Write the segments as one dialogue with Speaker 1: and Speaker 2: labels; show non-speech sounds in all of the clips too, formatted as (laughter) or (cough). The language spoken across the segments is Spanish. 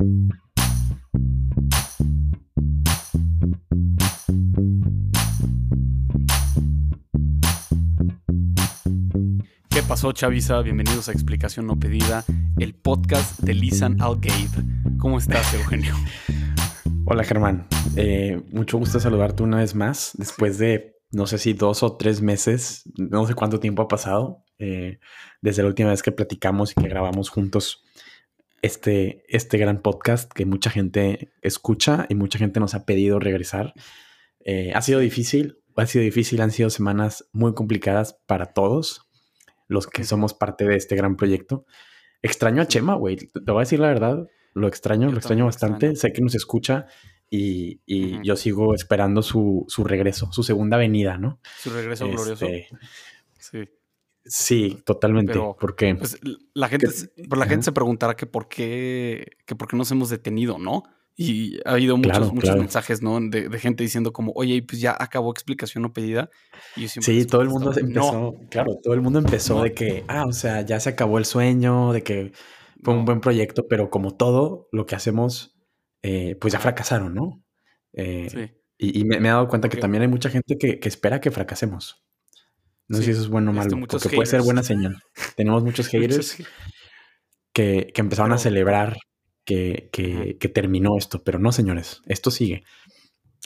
Speaker 1: ¿Qué pasó, Chavisa? Bienvenidos a Explicación No Pedida, el podcast de Lisan Algabe. ¿Cómo estás, (laughs) Eugenio?
Speaker 2: Hola, Germán. Eh, mucho gusto saludarte una vez más después de, no sé si dos o tres meses, no sé cuánto tiempo ha pasado eh, desde la última vez que platicamos y que grabamos juntos este, este gran podcast que mucha gente escucha y mucha gente nos ha pedido regresar. Eh, ha sido difícil, ha sido difícil, han sido semanas muy complicadas para todos los que somos parte de este gran proyecto. Extraño a Chema, güey. Te voy a decir la verdad, lo extraño, lo extraño bastante. Sé que nos escucha y, yo sigo esperando su, regreso, su segunda venida, ¿no?
Speaker 1: Su regreso glorioso. Este, sí.
Speaker 2: Sí, totalmente. porque
Speaker 1: pues, la gente, la gente se preguntará que por qué, que por qué nos hemos detenido, ¿no? Y ha habido muchos, muchos mensajes, ¿no? De, gente diciendo como, oye, pues ya acabó explicación no pedida.
Speaker 2: Y sí, todo el mundo empezó, claro, todo el mundo empezó de que, ah, o sea, ya se acabó el sueño, de que fue un buen proyecto, pero como todo lo que hacemos, eh, pues ya fracasaron, ¿no? Eh, sí. Y, me, he dado cuenta que también hay mucha gente que, que espera que fracasemos. No sé si eso es bueno o malo, porque puede ser buena señal. Tenemos muchos (laughs) haters que, que, empezaron a celebrar que, que, terminó esto, pero no, señores, esto sigue.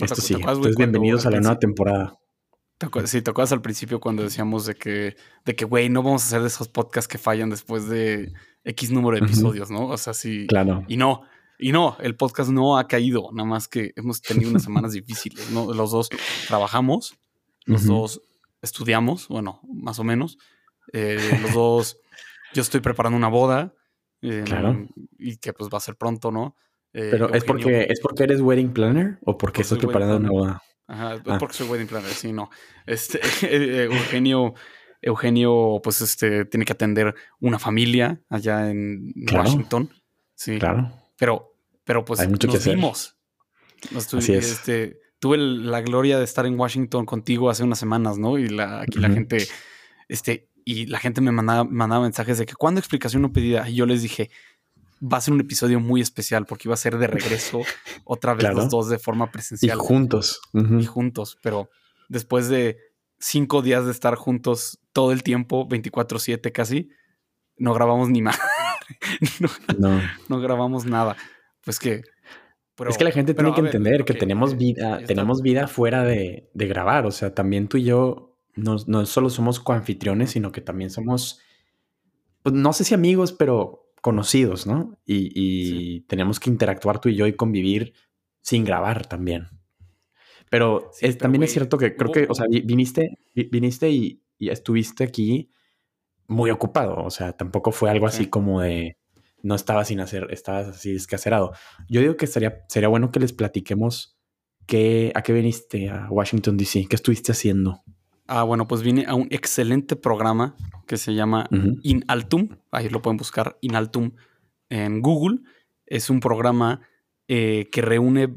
Speaker 2: Esto sigue. Entonces, bienvenidos a la nueva temporada.
Speaker 1: Sí, te acuerdas al principio cuando decíamos de que, de que, güey, no vamos a hacer de esos podcasts que fallan después de X número de episodios, ¿no? O sea, sí.
Speaker 2: Claro.
Speaker 1: Y no, y no, el podcast no ha caído, nada más que hemos tenido unas semanas (laughs) difíciles, ¿no? Los dos trabajamos, los dos estudiamos, bueno, más o menos. Eh, los dos, yo estoy preparando una boda. Em, claro. Y que pues va a ser pronto, ¿no?
Speaker 2: Eh, Pero es porque es porque eres wedding planner o porque estás preparando una boda.
Speaker 1: Ajá, es ah. porque soy wedding planner, sí, no. Este, (laughs) eh, Eugenio, Eugenio, pues este, tiene que atender una familia allá en Washington. Sí. Claro. Pero, pero pues nos vimos. Así es. Este, tuve la gloria de estar en Washington contigo hace unas semanas, ¿no? Y la, aquí la gente, este, y la gente me mandaba, mandaba mensajes de que cuando explicación no pedida, y yo les dije, va a ser un episodio muy especial porque iba a ser de regreso (laughs) otra vez los dos de forma presencial.
Speaker 2: Y juntos.
Speaker 1: Y juntos, pero después de cinco días de estar juntos todo el tiempo, 24/7 casi, no grabamos ni más. (laughs) no, no grabamos nada. Pues que
Speaker 2: es que la gente tiene que entender que tenemos vida, tenemos vida fuera de, grabar. O sea, también tú y yo no, solo somos coanfitriones, sino que también somos, pues, no sé si amigos, pero conocidos, ¿no? Y, tenemos que interactuar tú y yo y convivir sin grabar también. Pero, también es cierto que creo que, o sea, viniste, viniste y, y, estuviste aquí muy ocupado. O sea, tampoco fue algo así como de no estaba sin hacer, estabas así descacerado. Yo digo que sería, sería bueno que les platiquemos qué, a qué viniste a Washington, D.C., qué estuviste haciendo.
Speaker 1: Ah, bueno, pues vine a un excelente programa que se llama In Altum. Ahí lo pueden buscar, In Altum, en Google. Es un programa eh, que reúne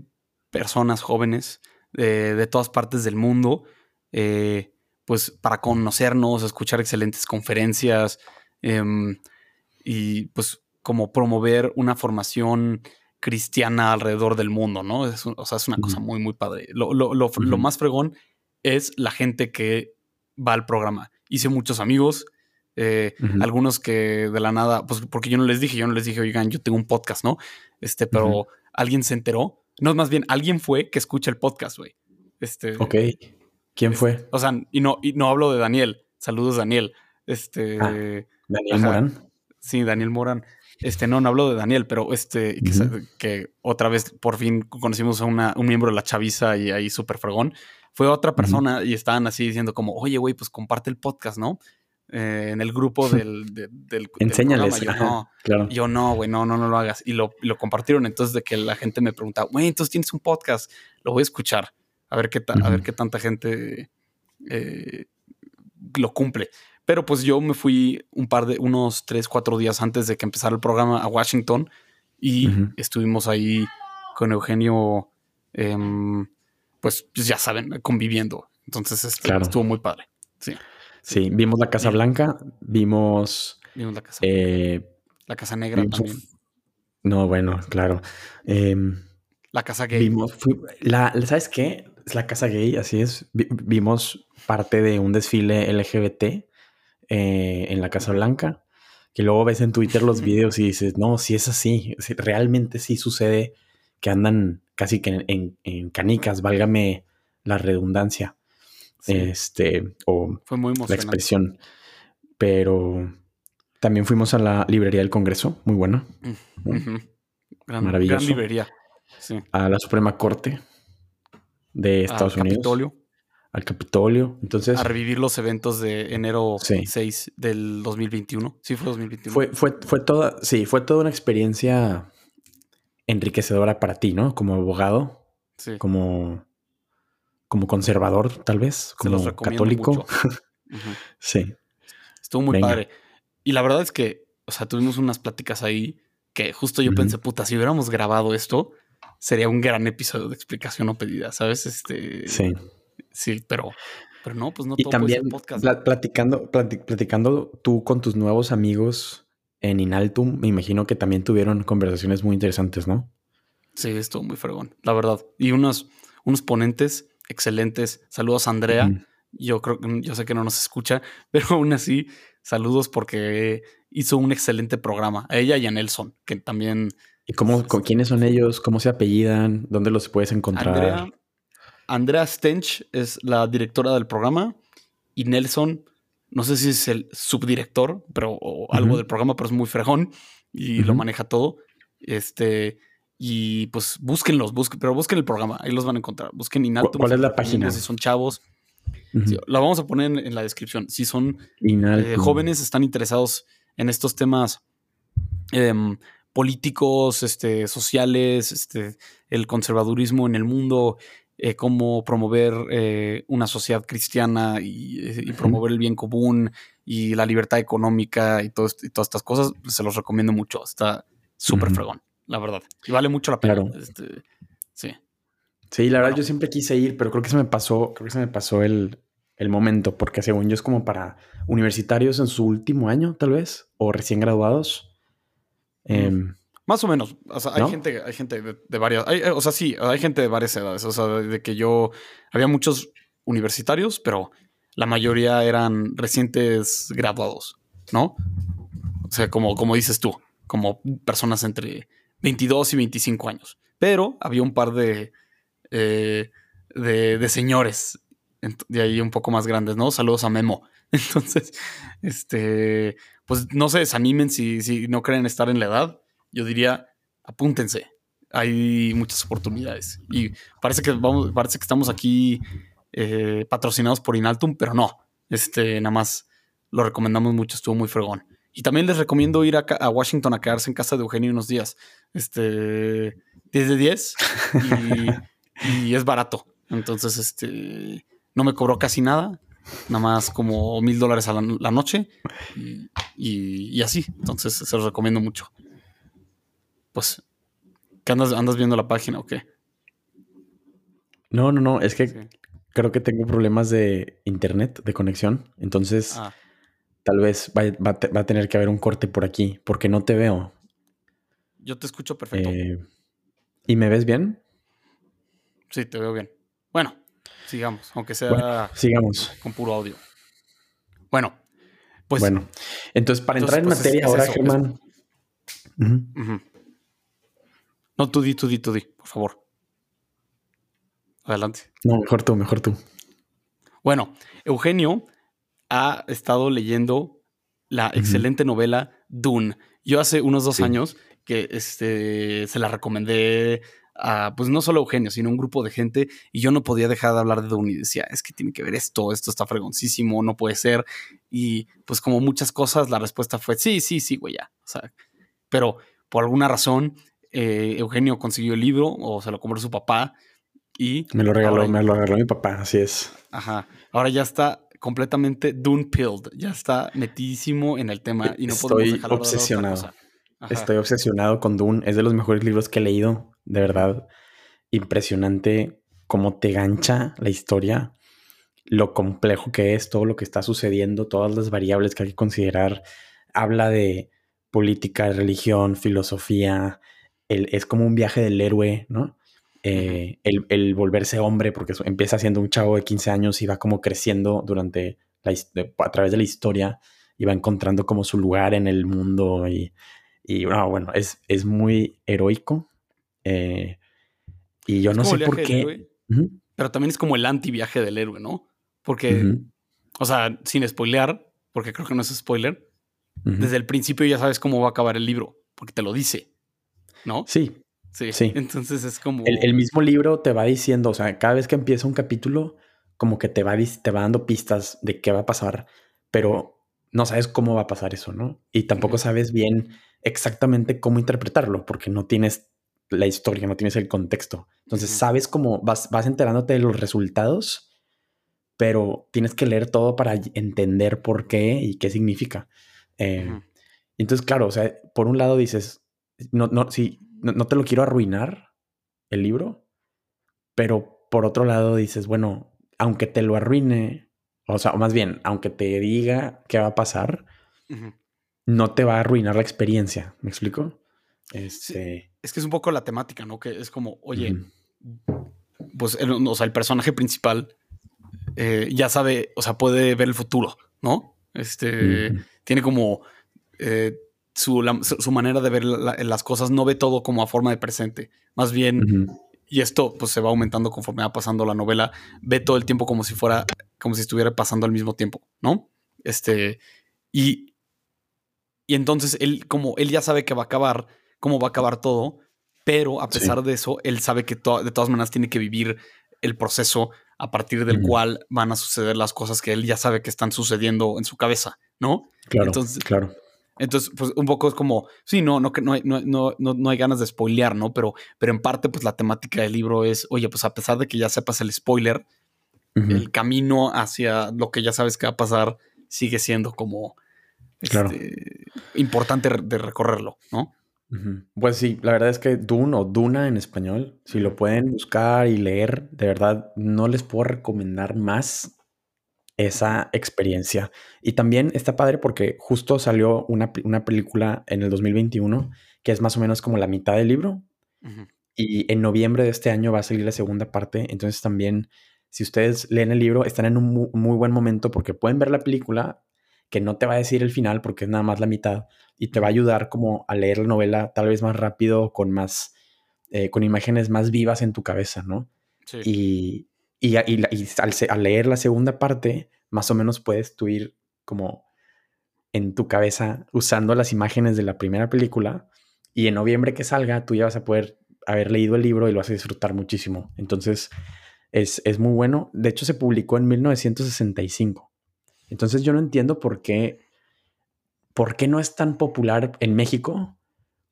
Speaker 1: personas jóvenes de todas partes del mundo, eh, pues para conocernos, escuchar excelentes conferencias em, y pues como promover una formación cristiana alrededor del mundo, ¿no? o sea, es una cosa muy, muy padre. Lo, más fregón es la gente que va al programa. Hice muchos amigos, eh, algunos que de la nada, pues porque yo no les dije, yo no les dije, oigan, yo tengo un podcast, ¿no? Este, pero alguien se enteró. No, más bien, alguien fue que escucha el podcast, güey. Este.
Speaker 2: Ok. ¿Quién fue?
Speaker 1: O sea, y no, y no hablo de Daniel. Saludos, Daniel. Este.
Speaker 2: Ah, Daniel Morán.
Speaker 1: Sí, Daniel Morán. Este, no, no hablo de Daniel, pero este, que, otra vez por fin conocimos a un miembro de la chaviza y ahí súper fregón. Fue otra persona y estaban así diciendo como, oye, güey, pues comparte el podcast, ¿no? Eh, en el grupo (laughs) del, del,
Speaker 2: Enséñales.
Speaker 1: yo, no, yo no, güey, no, no, no lo hagas. Y lo, lo compartieron. Entonces, de que la gente me pregunta, güey, entonces tienes un podcast, lo voy a escuchar, a ver qué, a ver qué tanta gente eh, lo cumple. Pero pues yo me fui un par de, unos tres, cuatro días antes de que empezara el programa a Washington y estuvimos ahí con Eugenio, em, pues, ya saben, conviviendo. Entonces este, estuvo muy padre. Sí.
Speaker 2: Sí, vimos la Casa Blanca, vimos...
Speaker 1: Vimos la Casa eh, La Casa Negra también.
Speaker 2: No, bueno, claro. Em,
Speaker 1: la casa gay.
Speaker 2: Vimos, la, ¿Sabes qué? Es la casa gay, así es. vimos parte de un desfile LGBT eh, en la Casa Blanca, que luego ves en Twitter los (laughs) videos y dices, no, si es así, realmente sí sucede que andan casi que en, canicas, válgame la redundancia. Este, o
Speaker 1: Fue muy
Speaker 2: la expresión. Pero también fuimos a la librería del Congreso, muy buena.
Speaker 1: Maravillosa. Gran librería.
Speaker 2: A la Suprema Corte de Estados Unidos. Capitolio. Al Capitolio. Entonces.
Speaker 1: A revivir los eventos de enero 6 del 2021. Sí, fue 2021.
Speaker 2: Fue, fue, fue toda, sí, fue toda una experiencia enriquecedora para ti, ¿no? Como abogado. Sí. Como, como conservador, tal vez. Como católico. (laughs) sí.
Speaker 1: Estuvo muy padre. Y la verdad es que, o sea, tuvimos unas pláticas ahí que justo yo pensé, puta, si hubiéramos grabado esto, sería un gran episodio de explicación o pedida, ¿sabes? Este.
Speaker 2: Sí.
Speaker 1: Sí, pero, pero no, pues no
Speaker 2: y también podcast. platicando, platicando tú con tus nuevos amigos en Inaltum, me imagino que también tuvieron conversaciones muy interesantes, ¿no?
Speaker 1: Sí, estuvo muy fregón, la verdad. Y unos, unos ponentes excelentes. Saludos a Andrea. Yo creo que yo sé que no nos escucha, (laughs) pero aún así, saludos porque hizo un excelente programa. A ella y a Nelson, que también.
Speaker 2: ¿Y cómo, quiénes son ellos? ¿Cómo se apellidan? ¿Dónde los puedes encontrar?
Speaker 1: Andrea, Andrea Stench es la directora del programa y Nelson, no sé si es el subdirector, pero algo del programa, pero es muy frejón y lo maneja todo. Este, y pues búsquenlos, busquen, pero busquen el programa, ahí los van a encontrar. Busquen Inaltum.
Speaker 2: ¿Cuál es la página?
Speaker 1: Si son chavos. la vamos a poner en, la descripción. Si son eh, jóvenes, están interesados en estos temas em, políticos, este, sociales, este, el conservadurismo en el mundo, eh, cómo promover eh, una sociedad cristiana y, promover el bien común y la libertad económica y, todo, y todas estas cosas, se los recomiendo mucho. Está súper fregón, la verdad. Y vale mucho la pena. Este, sí.
Speaker 2: Sí, la verdad yo siempre quise ir, pero creo que se me pasó, creo que se me pasó el, momento, porque según yo es como para universitarios en su último año, tal vez, o recién graduados.
Speaker 1: Más o menos. O sea, hay gente, hay gente de, varias. Eh, o sea, sí, hay gente de varias edades. O sea, de, que yo. Había muchos universitarios, pero la mayoría eran recientes graduados, ¿no? O sea, como, como dices tú, como personas entre 22 y 25 años. Pero había un par de, eh, de, de, señores de ahí un poco más grandes, ¿no? Saludos a Memo. (laughs) Entonces, este, pues no se desanimen si, si no creen estar en la edad yo diría, apúntense. Hay muchas oportunidades. Y parece que vamos, parece que estamos aquí eh, patrocinados por Inaltum, pero no. Este, nada más lo recomendamos mucho, estuvo muy fregón. Y también les recomiendo ir a, Washington a quedarse en casa de Eugenio unos días. Este, 10 de 10 y, es barato. Entonces, este, no me cobró casi nada, nada más como mil dólares a la, noche y, así. Entonces, se los recomiendo mucho pues, ¿qué andas, andas viendo la página o qué?
Speaker 2: No, no, no, es que creo que tengo problemas de internet, de conexión, entonces ah. tal vez va, a tener que haber un corte por aquí, porque no te veo.
Speaker 1: Yo te escucho perfecto. Eh,
Speaker 2: ¿Y me ves bien?
Speaker 1: Sí, te veo bien. Bueno, sigamos, aunque sea
Speaker 2: sigamos.
Speaker 1: con puro audio. Bueno, pues.
Speaker 2: Bueno, entonces para entrar en pues, materia ahora, Germán.
Speaker 1: No, tú di, tú di, tú di, por favor. Adelante.
Speaker 2: No, mejor tú, mejor tú.
Speaker 1: Bueno, Eugenio ha estado leyendo la excelente novela Dune. Yo hace unos dos años que este, se la recomendé a, pues no solo a Eugenio, sino a un grupo de gente y yo no podía dejar de hablar de Dune y decía, es que tiene que ver esto, esto está fregoncísimo, no puede ser. Y pues como muchas cosas, la respuesta fue, sí, sí, sí, güey, ya. O sea, pero por alguna razón eh, Eugenio consiguió el libro o se lo compró su papá y...
Speaker 2: Me lo regaló, me lo regaló mi papá, así es.
Speaker 1: Ajá. Ahora ya está completamente Dune pilled, ya está metidísimo en el tema y no
Speaker 2: Estoy obsesionado. Estoy obsesionado con Dune, es de los mejores libros que he leído, de verdad. Impresionante cómo te gancha la historia, lo complejo que es, todo lo que está sucediendo, todas las variables que hay que considerar. Habla de política, religión, filosofía, es como un viaje del héroe, ¿no? Eh, el, volverse hombre, porque empieza siendo un chavo de 15 años y va como creciendo durante la, a través de la historia y va encontrando como su lugar en el mundo y, y bueno, es, es muy heroico. Eh, y yo no sé por qué.
Speaker 1: Pero también es como el anti-viaje del héroe, ¿no? Porque, o sea, sin spoilear, porque creo que no es spoiler, desde el principio ya sabes cómo va a acabar el libro, porque te lo dice, ¿no?
Speaker 2: Sí.
Speaker 1: Sí. sí. Entonces es como.
Speaker 2: El, mismo libro te va diciendo, o sea, cada vez que empieza un capítulo, como que te va, te va dando pistas de qué va a pasar, pero no sabes cómo va a pasar eso, ¿no? Y tampoco sabes bien exactamente cómo interpretarlo, porque no tienes la historia, no tienes el contexto. Entonces sabes cómo vas, vas enterándote de los resultados, pero tienes que leer todo para entender por qué y qué significa. Eh, entonces, claro, o sea, por un lado dices, no, no, sí, no, te lo quiero arruinar el libro, pero por otro lado dices, bueno, aunque te lo arruine, o sea, o más bien, aunque te diga qué va a pasar, no te va a arruinar la experiencia. ¿Me explico?
Speaker 1: Este... Es que es un poco la temática, ¿no? Que es como, oye, pues, el, o sea, el personaje principal eh, ya sabe, o sea, puede ver el futuro, ¿no? Este, tiene como eh, su, su, manera de ver las cosas, no ve todo como a forma de presente, más bien, y esto pues se va aumentando conforme va pasando la novela, ve todo el tiempo como si fuera, como si estuviera pasando al mismo tiempo, ¿no? Este, y, y entonces él, como él ya sabe que va a acabar, cómo va a acabar todo, pero a pesar de eso, él sabe que de todas maneras tiene que vivir el proceso a partir del cual van a suceder las cosas que él ya sabe que están sucediendo en su cabeza, ¿no?
Speaker 2: Claro, entonces, claro.
Speaker 1: Entonces, pues un poco es como, sí, no, no, no, no, no, no hay ganas de spoilear, ¿no? Pero, pero en parte, pues la temática del libro es, oye, pues a pesar de que ya sepas el spoiler, el camino hacia lo que ya sabes que va a pasar sigue siendo como este, importante de recorrerlo, ¿no?
Speaker 2: Pues sí, la verdad es que Dune o Duna en español, si lo pueden buscar y leer, de verdad no les puedo recomendar más esa experiencia. Y también está padre porque justo salió una, película en el 2021 que es más o menos como la mitad del libro. Y en noviembre de este año va a salir la segunda parte. Entonces también, si ustedes leen el libro, están en un muy buen momento porque pueden ver la película que no te va a decir el final porque es nada más la mitad y te va a ayudar como a leer la novela tal vez más rápido, con más, eh, con imágenes más vivas en tu cabeza, ¿no? Sí. Y, al, leer la segunda parte, más o menos puedes tú ir como en tu cabeza usando las imágenes de la primera película y en noviembre que salga tú ya vas a poder haber leído el libro y lo vas a disfrutar muchísimo. Entonces es, es muy bueno. De hecho se publicó en 1965. Entonces yo no entiendo por qué, por qué no es tan popular en México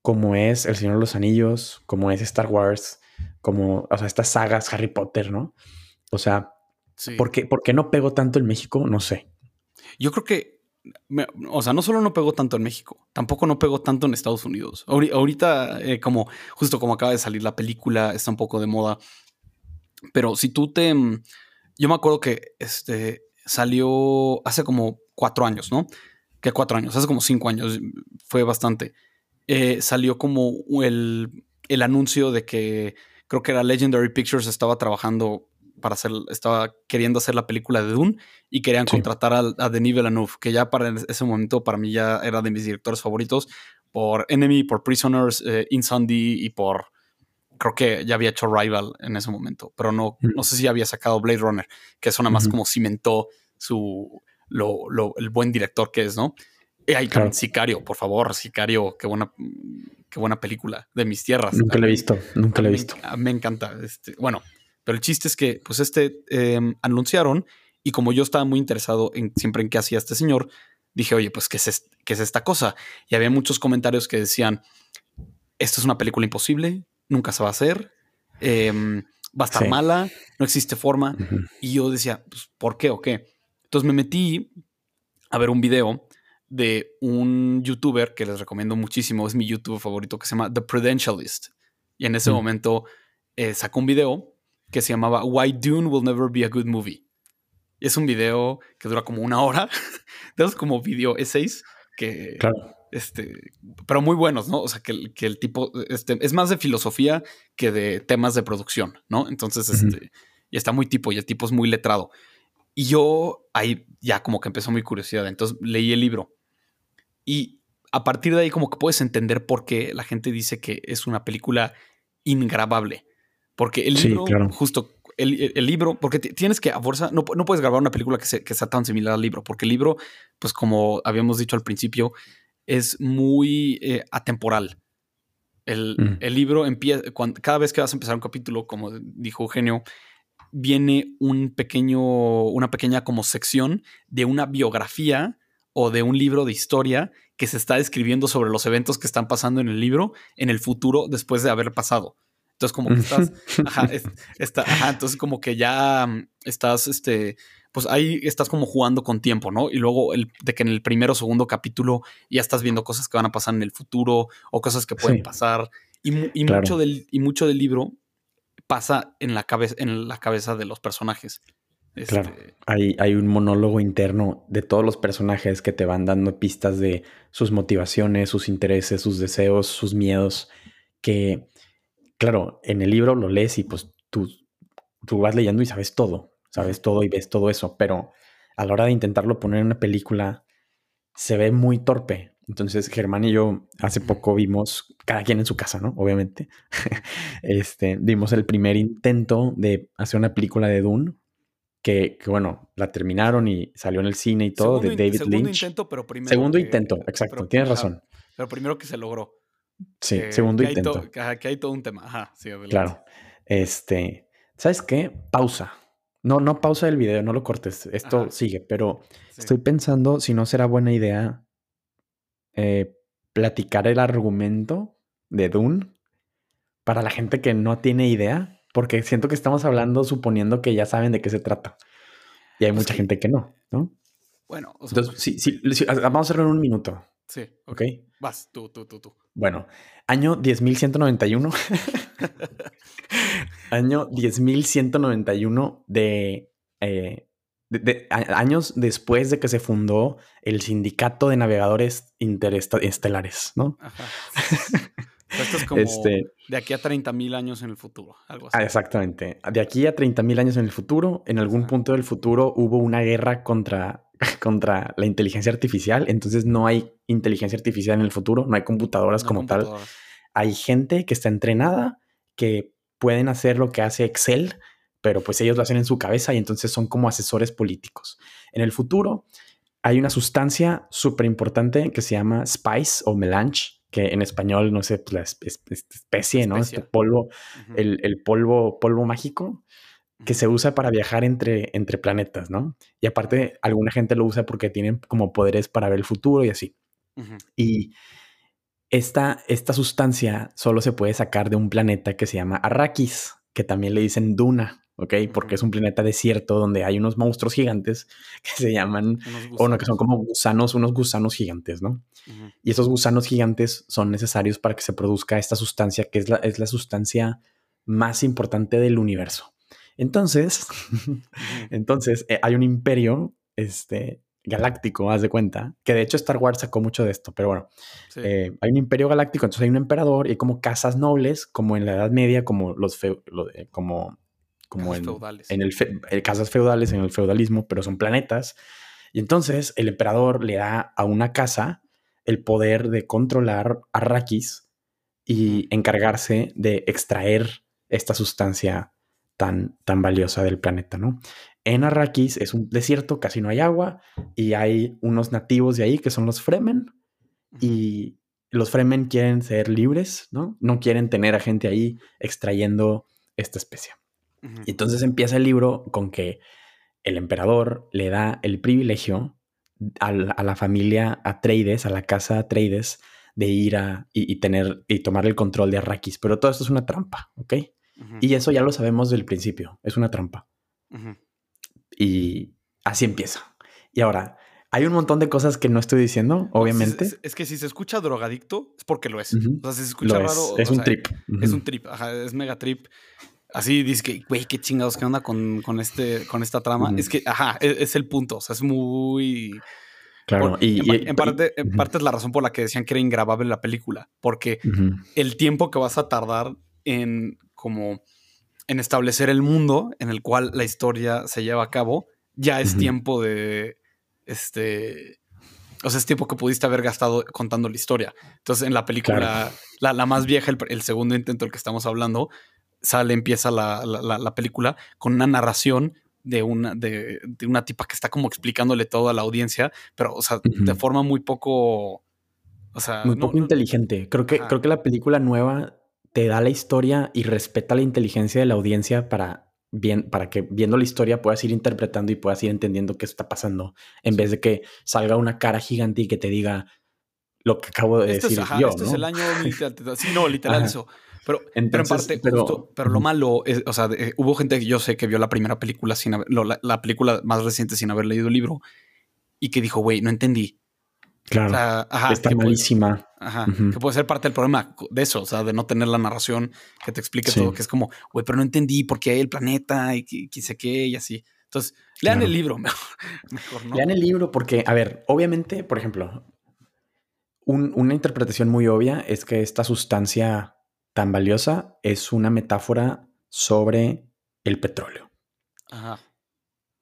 Speaker 2: como es El Señor de los Anillos, como es Star Wars, como, o sea, estas sagas Harry Potter, ¿no? O sea, ¿por, qué, ¿por, qué, no pegó tanto en México? No sé.
Speaker 1: Yo creo que, o sea, no solo no pegó tanto en México, tampoco no pegó tanto en Estados Unidos. Ahorita, eh, como justo como acaba de salir la película, está un poco de moda. Pero si tú te... Yo me acuerdo que este, salió hace como cuatro años, ¿no? Que cuatro años, hace como cinco años, fue bastante. Eh, salió como el, el, anuncio de que creo que era Legendary Pictures estaba trabajando para hacer, estaba queriendo hacer la película de Dune y querían contratar a, a, Denis Villeneuve, que ya para ese momento para mí ya era de mis directores favoritos, por Enemy, por Prisoners, eh, y por creo que ya había hecho Rival en ese momento, pero no, mm. no sé si había sacado Blade Runner, que eso nada más como cimentó su, lo, lo, el buen director que es, ¿no? Y hay Sicario, por favor, Sicario, qué buena, qué buena película de mis tierras.
Speaker 2: Nunca la he visto, nunca la he visto.
Speaker 1: Me, encanta. Este, bueno, pero el chiste es que, pues, este em, anunciaron y como yo estaba muy interesado en siempre en qué hacía este señor, dije, oye, pues, ¿qué es, qué es esta cosa? Y había muchos comentarios que decían, esta es una película imposible, nunca se va a hacer, em, va a estar mala, no existe forma. Y yo decía, pues, ¿por qué o qué? Entonces me metí a ver un video de un youtuber que les recomiendo muchísimo, es mi youtuber favorito, que se llama The Prudentialist. Y en ese momento eh, sacó un video que se llamaba Why Dune Will Never Be a Good Movie. Es un video que dura como una hora, (laughs) de esos como video essays que Este, pero muy buenos, ¿no? O sea, que, el tipo este, es más de filosofía que de temas de producción, ¿no? Entonces, este, y está muy tipo, y el tipo es muy letrado. Y yo ahí ya como que empezó mi curiosidad. Entonces leí el libro. Y a partir de ahí como que puedes entender por qué la gente dice que es una película ingrabable. Porque el libro, justo el, libro, porque tienes que a fuerza, no, no, puedes grabar una película que, que, sea tan similar al libro, porque el libro, pues como habíamos dicho al principio, es muy eh, atemporal. El, mm. el, libro empieza, cada vez que vas a empezar un capítulo, como dijo Eugenio, viene un pequeño, una pequeña como sección de una biografía o de un libro de historia que se está describiendo sobre los eventos que están pasando en el libro en el futuro después de haber pasado. Entonces, como que estás, (laughs) ajá, está, ajá, entonces como que ya mm, estás, este, pues ahí estás como jugando con tiempo, ¿no? Y luego el, de que en el primero o segundo capítulo ya estás viendo cosas que van a pasar en el futuro o cosas que pueden pasar. Y, mucho del, y mucho del libro pasa en la cabeza, en la cabeza de los personajes.
Speaker 2: Claro, este, hay, hay, un monólogo interno de todos los personajes que te van dando pistas de sus motivaciones, sus intereses, sus deseos, sus miedos, que, claro, en el libro lo lees y pues tú, tú vas leyendo y sabes todo, sabes todo y ves todo eso, pero a la hora de intentarlo poner en una película se ve muy torpe, entonces, Germán y yo hace poco vimos, cada quien en su casa, ¿no? Obviamente, (laughs) este, vimos el primer intento de hacer una película de Dune, que, bueno, la terminaron y salió en el cine y todo, de David segundo Intento, pero primero segundo intento, exacto, tienes razón.
Speaker 1: Pero primero que se logró.
Speaker 2: Sí, segundo intento.
Speaker 1: Hay que hay todo un tema. Ajá, sí,
Speaker 2: Claro. Este, ¿sabes qué? Pausa. No, no pausa el video, no lo cortes. Esto sigue, pero estoy pensando si no será buena idea eh, platicar el argumento de Dune para la gente que no tiene idea, porque siento que estamos hablando suponiendo que ya saben de qué se trata. Y hay pues mucha gente que no, ¿no?
Speaker 1: Bueno,
Speaker 2: entonces, sí, sí, vamos a hacerlo en un minuto.
Speaker 1: Sí.
Speaker 2: ¿Ok?
Speaker 1: Vas, tú, tú, tú, tú.
Speaker 2: Bueno, año 10.191. (laughs) año 10.191 de eh, años después de que se fundó el Sindicato de Navegadores Interestelares, ¿no?
Speaker 1: Esto es como este de aquí a 30 mil años en el futuro, algo así.
Speaker 2: Ah, exactamente. De aquí a 30 mil años en el futuro, en algún punto del futuro hubo una guerra contra, (laughs) contra la inteligencia artificial, entonces no hay inteligencia artificial en el futuro, no hay computadoras como tal. Hay gente que está entrenada, que pueden hacer lo que hace Excel, pero pues ellos lo hacen en su cabeza y entonces son como asesores políticos. En el futuro hay una sustancia súper importante que se llama spice o melange, que en español, no sé, pues la especie, ¿no? Este polvo, el, polvo, polvo mágico que se usa para viajar entre, entre planetas, ¿no? Y aparte, alguna gente lo usa porque tienen como poderes para ver el futuro y así. Y esta, esta sustancia solo se puede sacar de un planeta que se llama Arrakis, que también le dicen Duna, ¿ok? Porque es un planeta desierto donde hay unos monstruos gigantes (laughs) que se llaman, o no, que son como gusanos, unos gusanos gigantes, ¿no? Y esos gusanos gigantes son necesarios para que se produzca esta sustancia, que es la, es la sustancia más importante del universo. Entonces, entonces eh, hay un imperio este, galáctico, haz de cuenta, que de hecho Star Wars sacó mucho de esto, pero bueno, eh, hay un imperio galáctico, entonces hay un emperador y hay como casas nobles, como en la Edad Media, como los como como en, en, el, eh, casas feudales, en el feudalismo, pero son planetas. Y entonces el emperador le da a una casa el poder de controlar Arrakis y encargarse de extraer esta sustancia tan, tan valiosa del planeta, ¿no? En Arrakis es un desierto, casi no hay agua, y hay unos nativos de ahí que son los Fremen, y los Fremen quieren ser libres, ¿no? No quieren tener a gente ahí extrayendo esta especie. Y entonces empieza el libro con que el emperador le da el privilegio a la, familia Atreides, a la casa Atreides, de ir a y, tener y tomar el control de Arrakis. Pero todo esto es una trampa, ¿ok? Y eso ya lo sabemos del principio, es una trampa. Y así empieza. Y ahora, hay un montón de cosas que no estoy diciendo, obviamente.
Speaker 1: Es, que si se escucha drogadicto, es porque lo es. O sea, si se escucha raro.
Speaker 2: Es, un trip.
Speaker 1: Es un trip, es mega trip. Así dice que, güey, qué chingados, qué onda con, este, con esta trama. Es que, ajá, es, es, el punto. O sea, es muy.
Speaker 2: Claro,
Speaker 1: y, en, parte, en parte es la razón por la que decían que era ingrabable la película, porque el tiempo que vas a tardar en como en establecer el mundo en el cual la historia se lleva a cabo, ya es tiempo de este o sea, es tiempo que pudiste haber gastado contando la historia. Entonces, en la película, la, más vieja, el, segundo intento del que estamos hablando, sale, empieza la, película con una narración de una, de, una tipa que está como explicándole todo a la audiencia, pero, o sea, de forma muy poco. O sea.
Speaker 2: Muy poco inteligente. Creo que, creo que la película nueva te da la historia y respeta la inteligencia de la audiencia para bien, para que viendo la historia puedas ir interpretando y puedas ir entendiendo qué está pasando, en vez de que salga una cara gigante y que te diga lo que acabo de decir yo.
Speaker 1: Este es el año (laughs) Sí, no, literal eso. Pero, en parte, pero, pero lo malo es, o sea, hubo gente que yo sé que vio la primera película sin haber, la, película más reciente sin haber leído el libro y que dijo, güey, no entendí.
Speaker 2: Claro. está malísima.
Speaker 1: Ajá. Que puede ser parte del problema de eso, o sea, de no tener la narración que te explique todo, que es como, güey, pero no entendí por qué hay el planeta y qué sé qué y así. Entonces, lean el libro, (laughs) mejor,
Speaker 2: Lean el libro porque, a ver, obviamente, por ejemplo, una interpretación muy obvia es que esta sustancia tan valiosa es una metáfora sobre el petróleo. Ajá.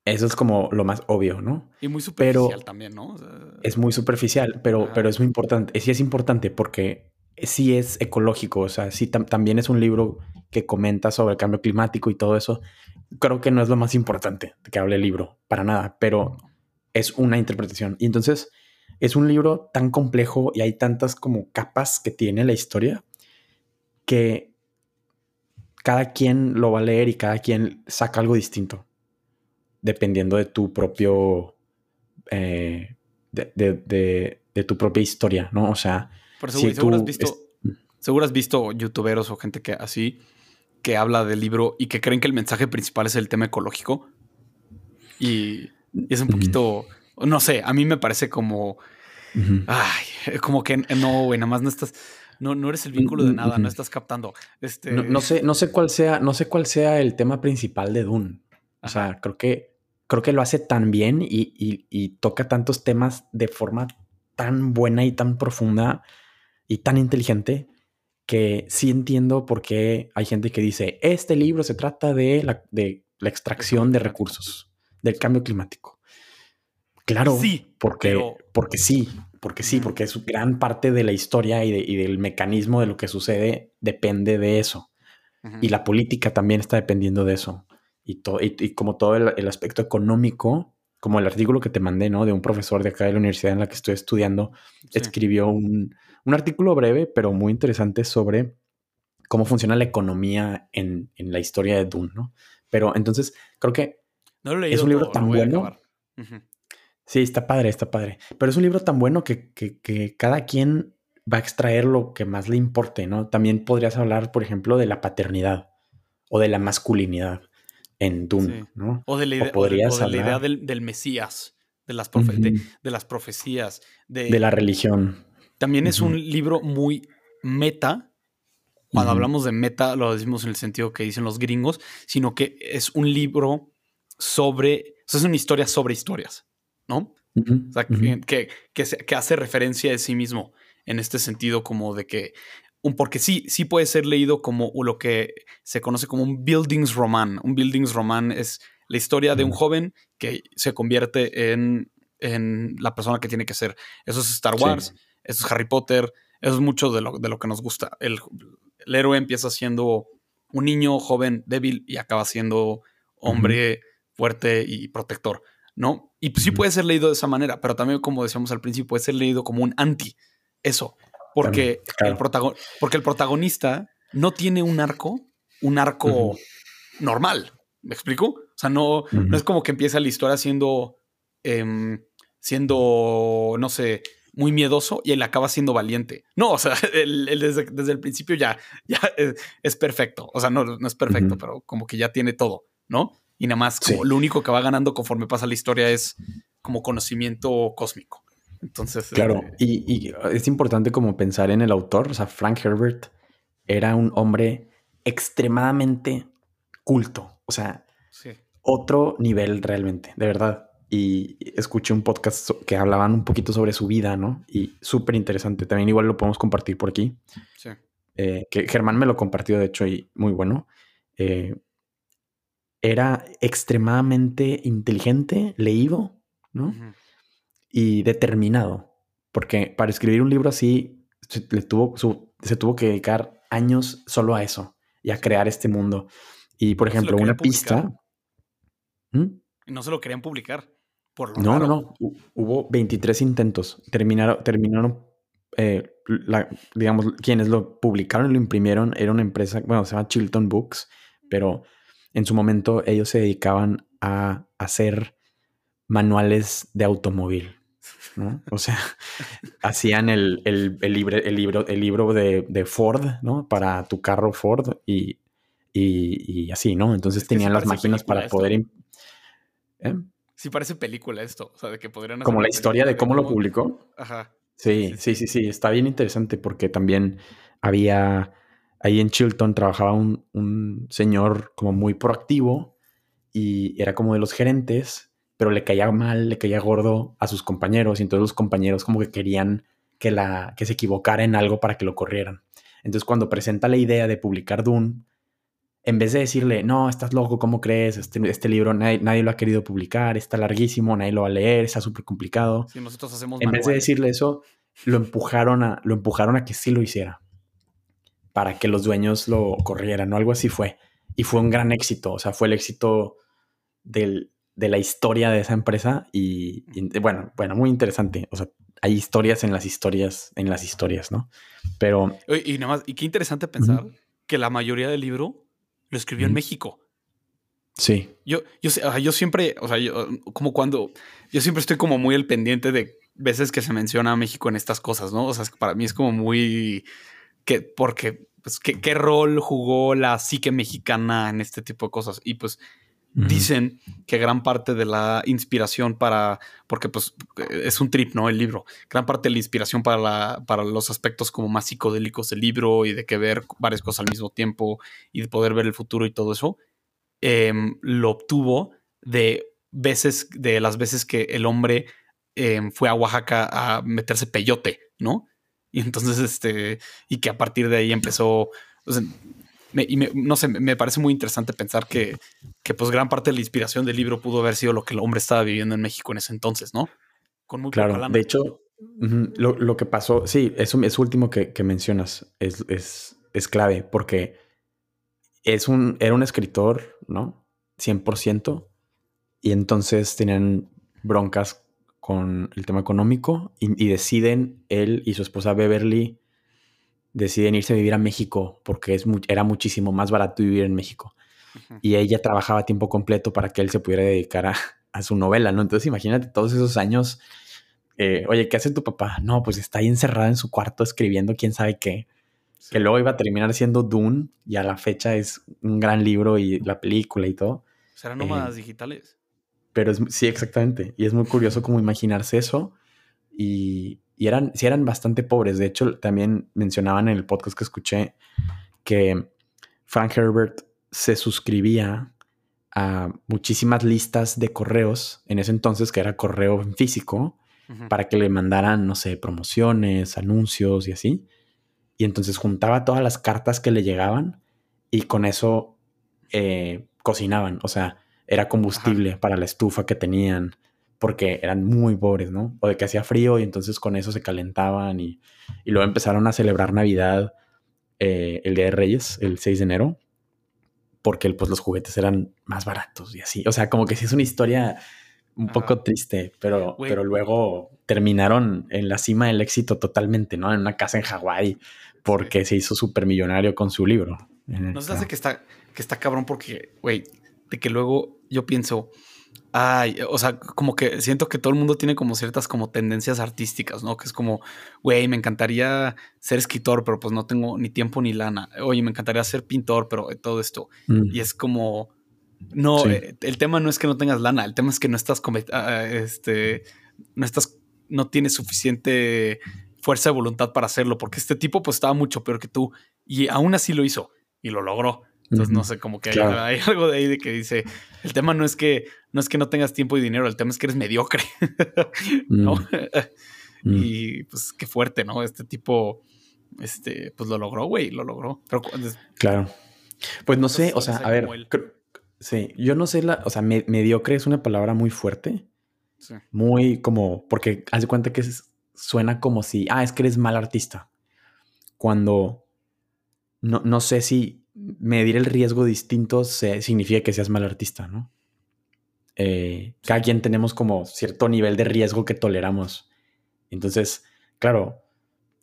Speaker 2: Eso es como lo más obvio, ¿no?
Speaker 1: Y muy superficial también, ¿no?
Speaker 2: es muy superficial, pero, pero es muy importante. Sí es importante porque sí es ecológico, o sea, sí también es un libro que comenta sobre el cambio climático y todo eso. Creo que no es lo más importante que hable el libro, para nada, pero es una interpretación. Y entonces es un libro tan complejo y hay tantas como capas que tiene la historia que cada quien lo va a leer y cada quien saca algo distinto dependiendo de tu propio, eh, de, tu propia historia, ¿no? O sea,
Speaker 1: seguro, has visto, seguro has visto youtuberos o gente que así que habla del libro y que creen que el mensaje principal es el tema ecológico. Y, es un poquito, no sé, a mí me parece como, ay, como que no, güey, nada más no estás, no, no eres el vínculo de nada, no estás captando. Este...
Speaker 2: No, sé, no sé cuál sea, no sé cuál sea el tema principal de Dune. O sea, creo que creo que lo hace tan bien y, toca tantos temas de forma tan buena y tan profunda y tan inteligente que sí entiendo por qué hay gente que dice, este libro se trata de la, de la extracción de recursos, del cambio climático. Claro, sí, porque, porque sí, porque sí, porque es gran parte de la historia y, del mecanismo de lo que sucede depende de eso. Y la política también está dependiendo de eso y, y, como todo el, aspecto económico, como el artículo que te mandé, ¿no? De un profesor de acá de la universidad en la que estoy estudiando, escribió un, artículo breve, pero muy interesante sobre cómo funciona la economía en, la historia de Dune, ¿no? Pero entonces, creo que es un libro tan bueno. Sí, está padre, está padre. Pero es un libro tan bueno que, que, cada quien va a extraer lo que más le importe, ¿no? También podrías hablar, por ejemplo, de la paternidad o de la masculinidad en Dune, ¿no?
Speaker 1: O de la idea, del, Mesías, de las, de, las profecías.
Speaker 2: De, la religión.
Speaker 1: También es un libro muy meta. Cuando hablamos de meta, lo decimos en el sentido que dicen los gringos, sino que es un libro sobre, o sea, es una historia sobre historias, ¿no? o sea, que, que, hace referencia a sí mismo en este sentido como de que un, porque sí, sí puede ser leído como lo que se conoce como un buildings roman. Un buildings roman es la historia de un joven que se convierte en, en la persona que tiene que ser. Eso es Star Wars, eso es Harry Potter, eso es mucho de lo, de lo que nos gusta. El, héroe empieza siendo un niño joven, débil, y acaba siendo hombre fuerte y protector, ¿no? Y sí puede ser leído de esa manera, pero también, como decíamos al principio, puede ser leído como un anti. Eso. Porque, el porque el protagonista no tiene un arco, un arco normal. ¿Me explico? O sea, no, no es como que empieza la historia siendo, em, siendo, no sé, muy miedoso y él acaba siendo valiente. No, o sea, (laughs) él, desde, el principio ya, ya es, perfecto. O sea, no, no es perfecto, pero como que ya tiene todo, ¿no? Y nada más, lo único que va ganando conforme pasa la historia es como conocimiento cósmico. Entonces.
Speaker 2: Claro, este, y, es importante como pensar en el autor. O sea, Frank Herbert era un hombre extremadamente culto. O sea, otro nivel realmente, de verdad. y escuché un podcast que hablaban un poquito sobre su vida, ¿no? Y súper interesante. También igual lo podemos compartir por aquí. Sí. Eh, que Germán me lo compartió, de hecho, y muy bueno. Eh, era extremadamente inteligente, leído, ¿no? Y determinado. Porque para escribir un libro así, se, le tuvo, se tuvo que dedicar años solo a eso y a crear este mundo. Y, por ejemplo, una pista...
Speaker 1: ¿Mm? No se lo querían publicar. Por
Speaker 2: no, no, no. Hubo 23 intentos. Terminaron, terminaron eh, digamos, quienes lo publicaron y lo imprimieron era una empresa, bueno, se llama Chilton Books, pero en su momento ellos se dedicaban a hacer manuales de automóvil. ¿No? O sea, hacían el, el, el, el, libro, el libro de, Ford, ¿no? Para tu carro Ford y, y, así, ¿no? Entonces tenían las máquinas para poder...
Speaker 1: ¿eh? Sí parece película esto, o sea, de que podrían...
Speaker 2: Como la historia de cómo, lo publicó. Ajá. Sí, sí, sí, sí, está bien interesante porque también había, ahí en Chilton trabajaba un, un señor como muy proactivo y era como de los gerentes pero le caía mal, le caía gordo a sus compañeros y entonces los compañeros como que querían que, la, que se equivocara en algo para que lo corrieran. Entonces cuando presenta la idea de publicar Dune, en vez de decirle, no, estás loco, ¿cómo crees? Este, este libro nadie, lo ha querido publicar, está larguísimo, nadie lo va a leer, está súper complicado.
Speaker 1: nosotros hacemos
Speaker 2: en vez de decirle eso, lo empujaron, a, lo empujaron a que sí lo hiciera, para que los dueños lo corrieran o algo así fue. Y fue un gran éxito, o sea, fue el éxito del, de la historia de esa empresa y, bueno, bueno, muy interesante. O sea, hay historias en las historias, en las historias, ¿no? Pero...
Speaker 1: Y, nada más, y qué interesante pensar que la mayoría del libro lo escribió en México.
Speaker 2: Sí.
Speaker 1: Yo, yo, yo siempre, o sea, yo, como cuando, yo siempre estoy como muy al pendiente de veces que se menciona México en estas cosas, ¿no? O sea, para mí es como muy, que, porque, pues, ¿qué, qué rol jugó la psique mexicana en este tipo de cosas? Y pues Dicen que gran parte de la inspiración para, porque pues es un trip, ¿no? El libro. Gran parte de la inspiración para, la, para los aspectos como más psicodélicos del libro y de que ver varias cosas al mismo tiempo y de poder ver el futuro y todo eso, em, lo obtuvo de veces, de las veces que el hombre em, fue a Oaxaca a meterse peyote, ¿no? Y entonces, este, y que a partir de ahí empezó, y no sé, me parece muy interesante pensar que, que, pues gran parte de la inspiración del libro pudo haber sido lo que el hombre estaba viviendo en México en ese entonces, ¿no?
Speaker 2: Con muy claro, de hecho, lo, lo, que pasó, sí, eso, es último que, que mencionas es, es, es, clave porque es un, era un escritor, ¿no? 100%, y entonces tenían broncas con el tema económico y, y deciden él y su esposa Beverly deciden irse a vivir a México porque es era muchísimo más barato vivir en México. Y ella trabajaba a tiempo completo para que él se pudiera dedicar a, su novela, ¿no? Entonces imagínate todos esos años. Eh, Oye, ¿qué hace tu papá? No, pues está ahí encerrado en su cuarto escribiendo quién sabe qué. Que luego iba a terminar siendo Dune y a la fecha es un gran libro y la película y todo.
Speaker 1: Serán nómadas eh, digitales.
Speaker 2: Pero es, sí, exactamente. Y es muy curioso como imaginarse eso. Y, y eran, sí eran bastante pobres. De hecho, también mencionaban en el podcast que escuché que Frank Herbert se suscribía a muchísimas listas de correos en ese entonces, que era correo físico, para que le mandaran, no sé, promociones, anuncios y así. Y entonces juntaba todas las cartas que le llegaban y con eso eh, cocinaban. O sea, era combustible para la estufa que tenían porque eran muy pobres, ¿no? O de que hacía frío y entonces con eso se calentaban y, luego empezaron a celebrar Navidad eh, el Día de Reyes, el 6 de enero, porque pues, los juguetes eran más baratos y así. O sea, como que sí es una historia un poco triste, pero, pero luego terminaron en la cima del éxito totalmente, ¿no? En una casa en Hawái, porque se hizo súper millonario con su libro.
Speaker 1: No se hace que está, que está cabrón porque, güey, de que luego yo pienso, Ay, o sea, como que siento que todo el mundo tiene como ciertas como tendencias artísticas, ¿no? Que es como, güey, me encantaría ser escritor, pero pues no tengo ni tiempo ni lana. Oye, me encantaría ser pintor, pero todo esto. Mm. Y es como, no, eh, el tema no es que no tengas lana, el tema es que no estás, ah, este, no estás, no tienes suficiente fuerza de voluntad para hacerlo, porque este tipo pues estaba mucho peor que tú y aún así lo hizo y lo logró. Entonces, no sé, como que hay, algo de ahí de que dice, el tema no es que no es que no tengas tiempo y dinero, el tema es que eres mediocre. (laughs) ¿No? Mm. (laughs) y pues qué fuerte, ¿no? Este tipo, este, pues lo logró, güey, lo logró.
Speaker 2: claro. Pues no sé, o sea, a ver, sí, yo no sé la, o sea, mediocre es una palabra muy fuerte. Sí. Muy como, porque haz de cuenta que suena como si, ah, es que eres mal artista. Cuando no, no sé si medir el riesgo distinto significa que seas mal artista, ¿no? Eh, cada quien tenemos como cierto nivel de riesgo que toleramos. Entonces, claro,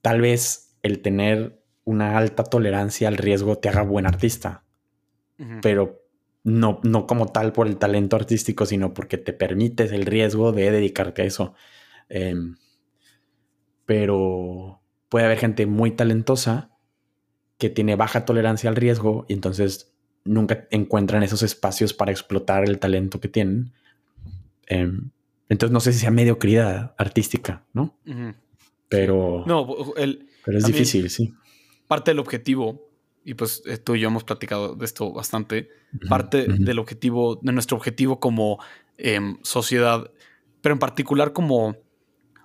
Speaker 2: tal vez el tener una alta tolerancia al riesgo te haga buen artista, pero no, no como tal por el talento artístico, sino porque te permites el riesgo de dedicarte a eso. Em, pero puede haber gente muy talentosa que tiene baja tolerancia al riesgo y entonces nunca encuentran esos espacios para explotar el talento que tienen. Em, entonces no sé si sea mediocridad artística, ¿no? Pero.
Speaker 1: No, el,
Speaker 2: pero es difícil, sí.
Speaker 1: Parte del objetivo, y pues eh, tú y yo hemos platicado de esto bastante, parte del objetivo, de nuestro objetivo como em, sociedad, pero en particular como,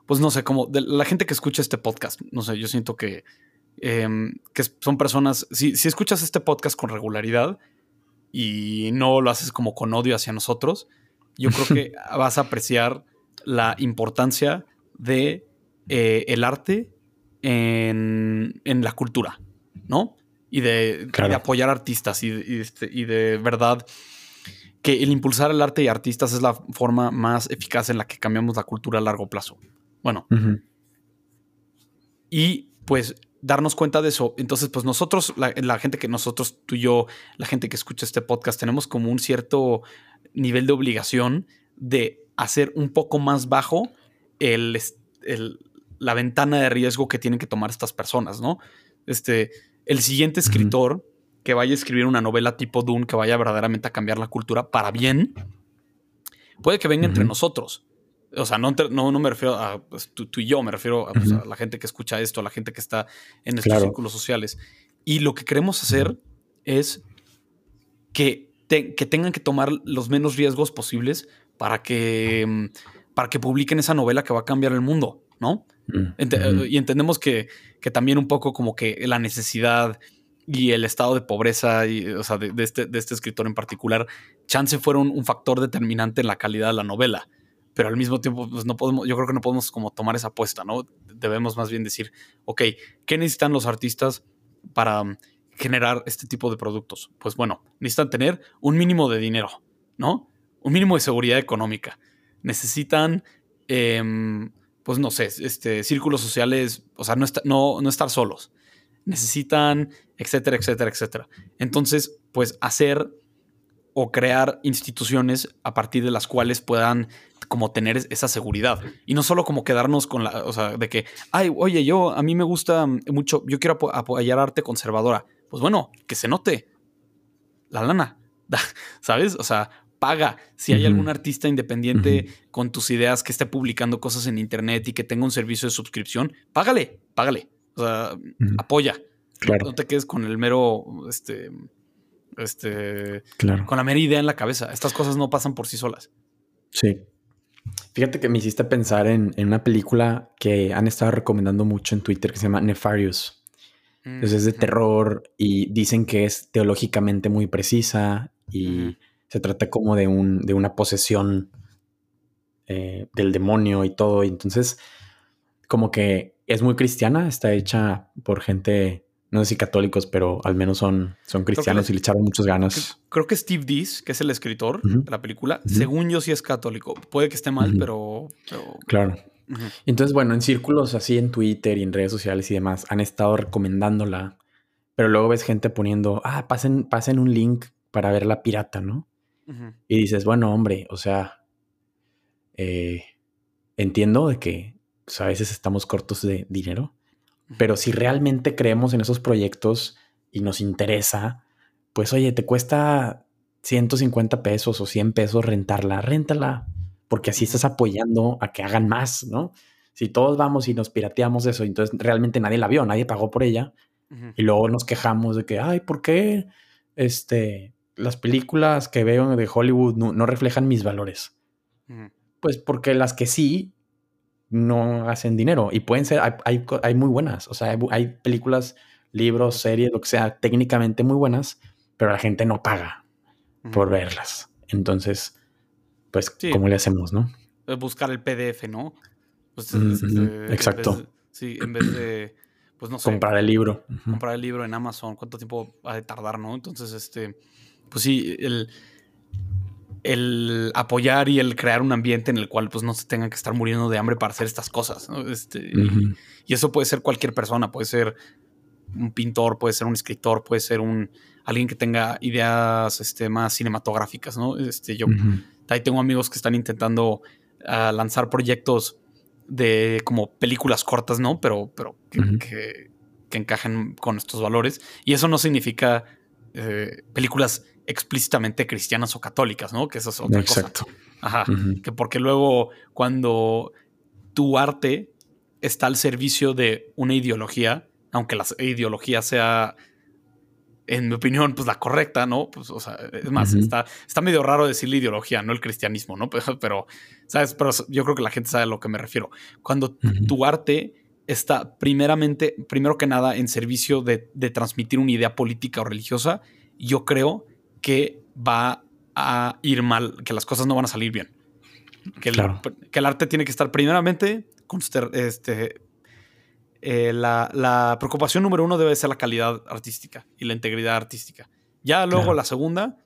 Speaker 1: pues no sé, como de la gente que escucha este podcast, no sé, yo siento que, em, que son personas, si, si escuchas este podcast con regularidad y no lo haces como con odio hacia nosotros, yo creo que (laughs) vas a apreciar la importancia de eh, el arte en, la cultura, ¿no? Y de, apoyar artistas este, y, de verdad que el impulsar el arte y artistas es la forma más eficaz en la que cambiamos la cultura a largo plazo. Bueno. Y pues darnos cuenta de eso. Entonces, pues nosotros, la, la, gente que nosotros, tú y yo, la gente que escucha este podcast, tenemos como un cierto nivel de obligación de hacer un poco más bajo el, la ventana de riesgo que tienen que tomar estas personas, ¿no? Este, el siguiente escritor que vaya a escribir una novela tipo Dune que vaya verdaderamente a cambiar la cultura para bien, puede que venga entre nosotros. O sea, no, no, me refiero a pues, tú, y yo, me refiero pues, a, la gente que escucha esto, a la gente que está en estos círculos sociales. Y lo que queremos hacer es que que tengan que tomar los menos riesgos posibles para que, para que publiquen esa novela que va a cambiar el mundo, ¿no? Mm, y entendemos que, también un poco como que la necesidad y el estado de pobreza y, o sea, de, este, de este escritor en particular, chance fueron un factor determinante en la calidad de la novela. Pero al mismo tiempo, pues no podemos, yo creo que no podemos como tomar esa apuesta, ¿no? Debemos más bien decir, ok, ¿qué necesitan los artistas para generar este tipo de productos? Pues bueno, necesitan tener un mínimo de dinero, ¿no? Un mínimo de seguridad económica. Necesitan, em, pues no sé, este, círculos sociales, o sea, no, no, no estar solos. Necesitan, etcétera, etcétera, etcétera. Entonces, pues hacer o crear instituciones a partir de las cuales puedan como tener esa seguridad y no solo como quedarnos con la, o sea, de que, ay, oye, yo, a mí me gusta mucho, yo quiero apoyar arte conservadora pues bueno, que se note la lana, (laughs) ¿sabes? O sea, paga. Si hay algún artista independiente con tus ideas que esté publicando cosas en internet y que tenga un servicio de suscripción, págale, págale. O sea, apoya. Claro. No te quedes con el mero, este, este, claro. con la mera idea en la cabeza. Estas cosas no pasan por sí solas.
Speaker 2: Sí. Fíjate que me hiciste pensar en, en una película que han estado recomendando mucho en Twitter que se llama Nefarious. Entonces es de terror y dicen que es teológicamente muy precisa y se trata como de, un, de una posesión eh, del demonio y todo. Y entonces como que es muy cristiana, está hecha por gente, no sé si católicos, pero al menos son, son cristianos y le echaron muchas ganas.
Speaker 1: Creo que Steve Dees, que es el escritor de la película, según yo sí es católico. Puede que esté mal, pero, pero...
Speaker 2: Claro. Entonces, bueno, en círculos así en Twitter y en redes sociales y demás han estado recomendándola, pero luego ves gente poniendo, ah, pasen, pasen un link para ver la pirata, ¿no? Y dices, bueno, hombre, o sea, eh, entiendo de que a veces estamos cortos de dinero, pero si realmente creemos en esos proyectos y nos interesa, pues oye, te cuesta 150 pesos o 100 pesos rentarla, réntala, porque así estás apoyando a que hagan más, ¿no? Si todos vamos y nos pirateamos eso, entonces realmente nadie la vio, nadie pagó por ella, y luego nos quejamos de que, ay, ¿por qué este, las películas que veo de Hollywood no, reflejan mis valores? Pues porque las que sí no hacen dinero y pueden ser, hay, hay, muy buenas, o sea, hay, películas, libros, series, lo que sea, técnicamente muy buenas, pero la gente no paga por verlas. Entonces, pues, ¿cómo le hacemos, no?
Speaker 1: Buscar el PDF, ¿no?
Speaker 2: Pues, este, Exacto.
Speaker 1: sí, en vez de, pues no sé.
Speaker 2: Comprar el libro.
Speaker 1: Comprar el libro en Amazon, ¿cuánto tiempo va a tardar, no? Entonces, este, pues sí, el, el apoyar y el crear un ambiente en el cual pues no se tengan que estar muriendo de hambre para hacer estas cosas. Este, y, eso puede ser cualquier persona, puede ser un pintor, puede ser un escritor, puede ser un alguien que tenga ideas este, más cinematográficas, ¿no? Este, yo ahí tengo amigos que están intentando ah, lanzar proyectos de como películas cortas, ¿no? Pero, pero que, encajen con estos valores. Y eso no significa eh, películas explícitamente cristianas o católicas, ¿no? Que eso es otra Exacto. Ajá. Que porque luego cuando tu arte está al servicio de una ideología, aunque la ideología sea, en mi opinión, pues la correcta, ¿no? Pues, o sea, es más, está, está medio raro decir la ideología, no el cristianismo, ¿no? (laughs) Pero, ¿sabes? Pero yo creo que la gente sabe a lo que me refiero. Cuando tu arte está primeramente, primero que nada, en servicio de, de transmitir una idea política o religiosa, yo creo que va a ir mal, que las cosas no van a salir bien. Que, el, que el arte tiene que estar primeramente con este, eh, la, preocupación número uno debe ser la calidad artística y la integridad artística. Ya luego la segunda,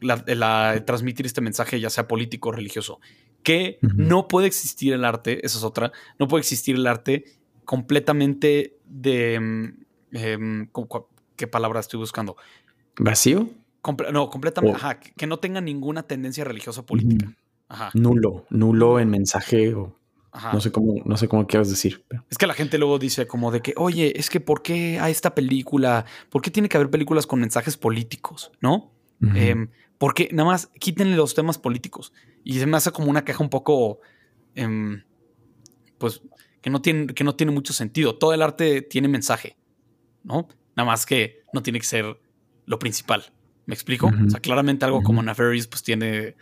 Speaker 1: la, transmitir este mensaje, ya sea político o religioso. Que no puede existir el arte, esa es otra, no puede existir el arte completamente de... Mm, em, ¿Qué palabra estoy buscando?
Speaker 2: ¿Vacío?
Speaker 1: No, completamente. Ajá, que no tenga ninguna tendencia religiosa o política.
Speaker 2: Ajá. Nulo, nulo en mensaje o Ajá. No sé cómo, no sé cómo quieres decir.
Speaker 1: Es que la gente luego dice como de que, oye, es que ¿por qué hay esta película? ¿Por qué tiene que haber películas con mensajes políticos? ¿No? Em, porque nada más quítenle los temas políticos. Y se me hace como una queja un poco, em, pues, que no, tiene, que no tiene mucho sentido. Todo el arte tiene mensaje, ¿no? Nada más que no tiene que ser lo principal. ¿Me explico? O sea, claramente algo como Nefarious pues tiene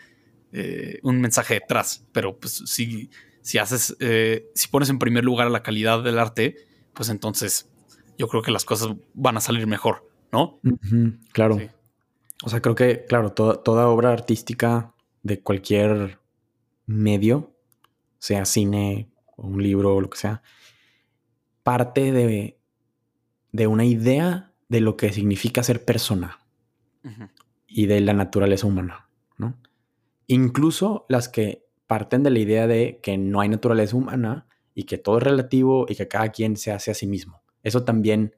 Speaker 1: eh, un mensaje detrás, pero pues si, si haces, eh, si pones en primer lugar la calidad del arte, pues entonces yo creo que las cosas van a salir mejor, ¿no?
Speaker 2: claro. O sea, creo que, claro, toda, obra artística de cualquier medio, sea cine o un libro o lo que sea, parte de, de una idea de lo que significa ser persona y de la naturaleza humana, ¿no? Incluso las que parten de la idea de que no hay naturaleza humana y que todo es relativo y que cada quien se hace a sí mismo. Eso también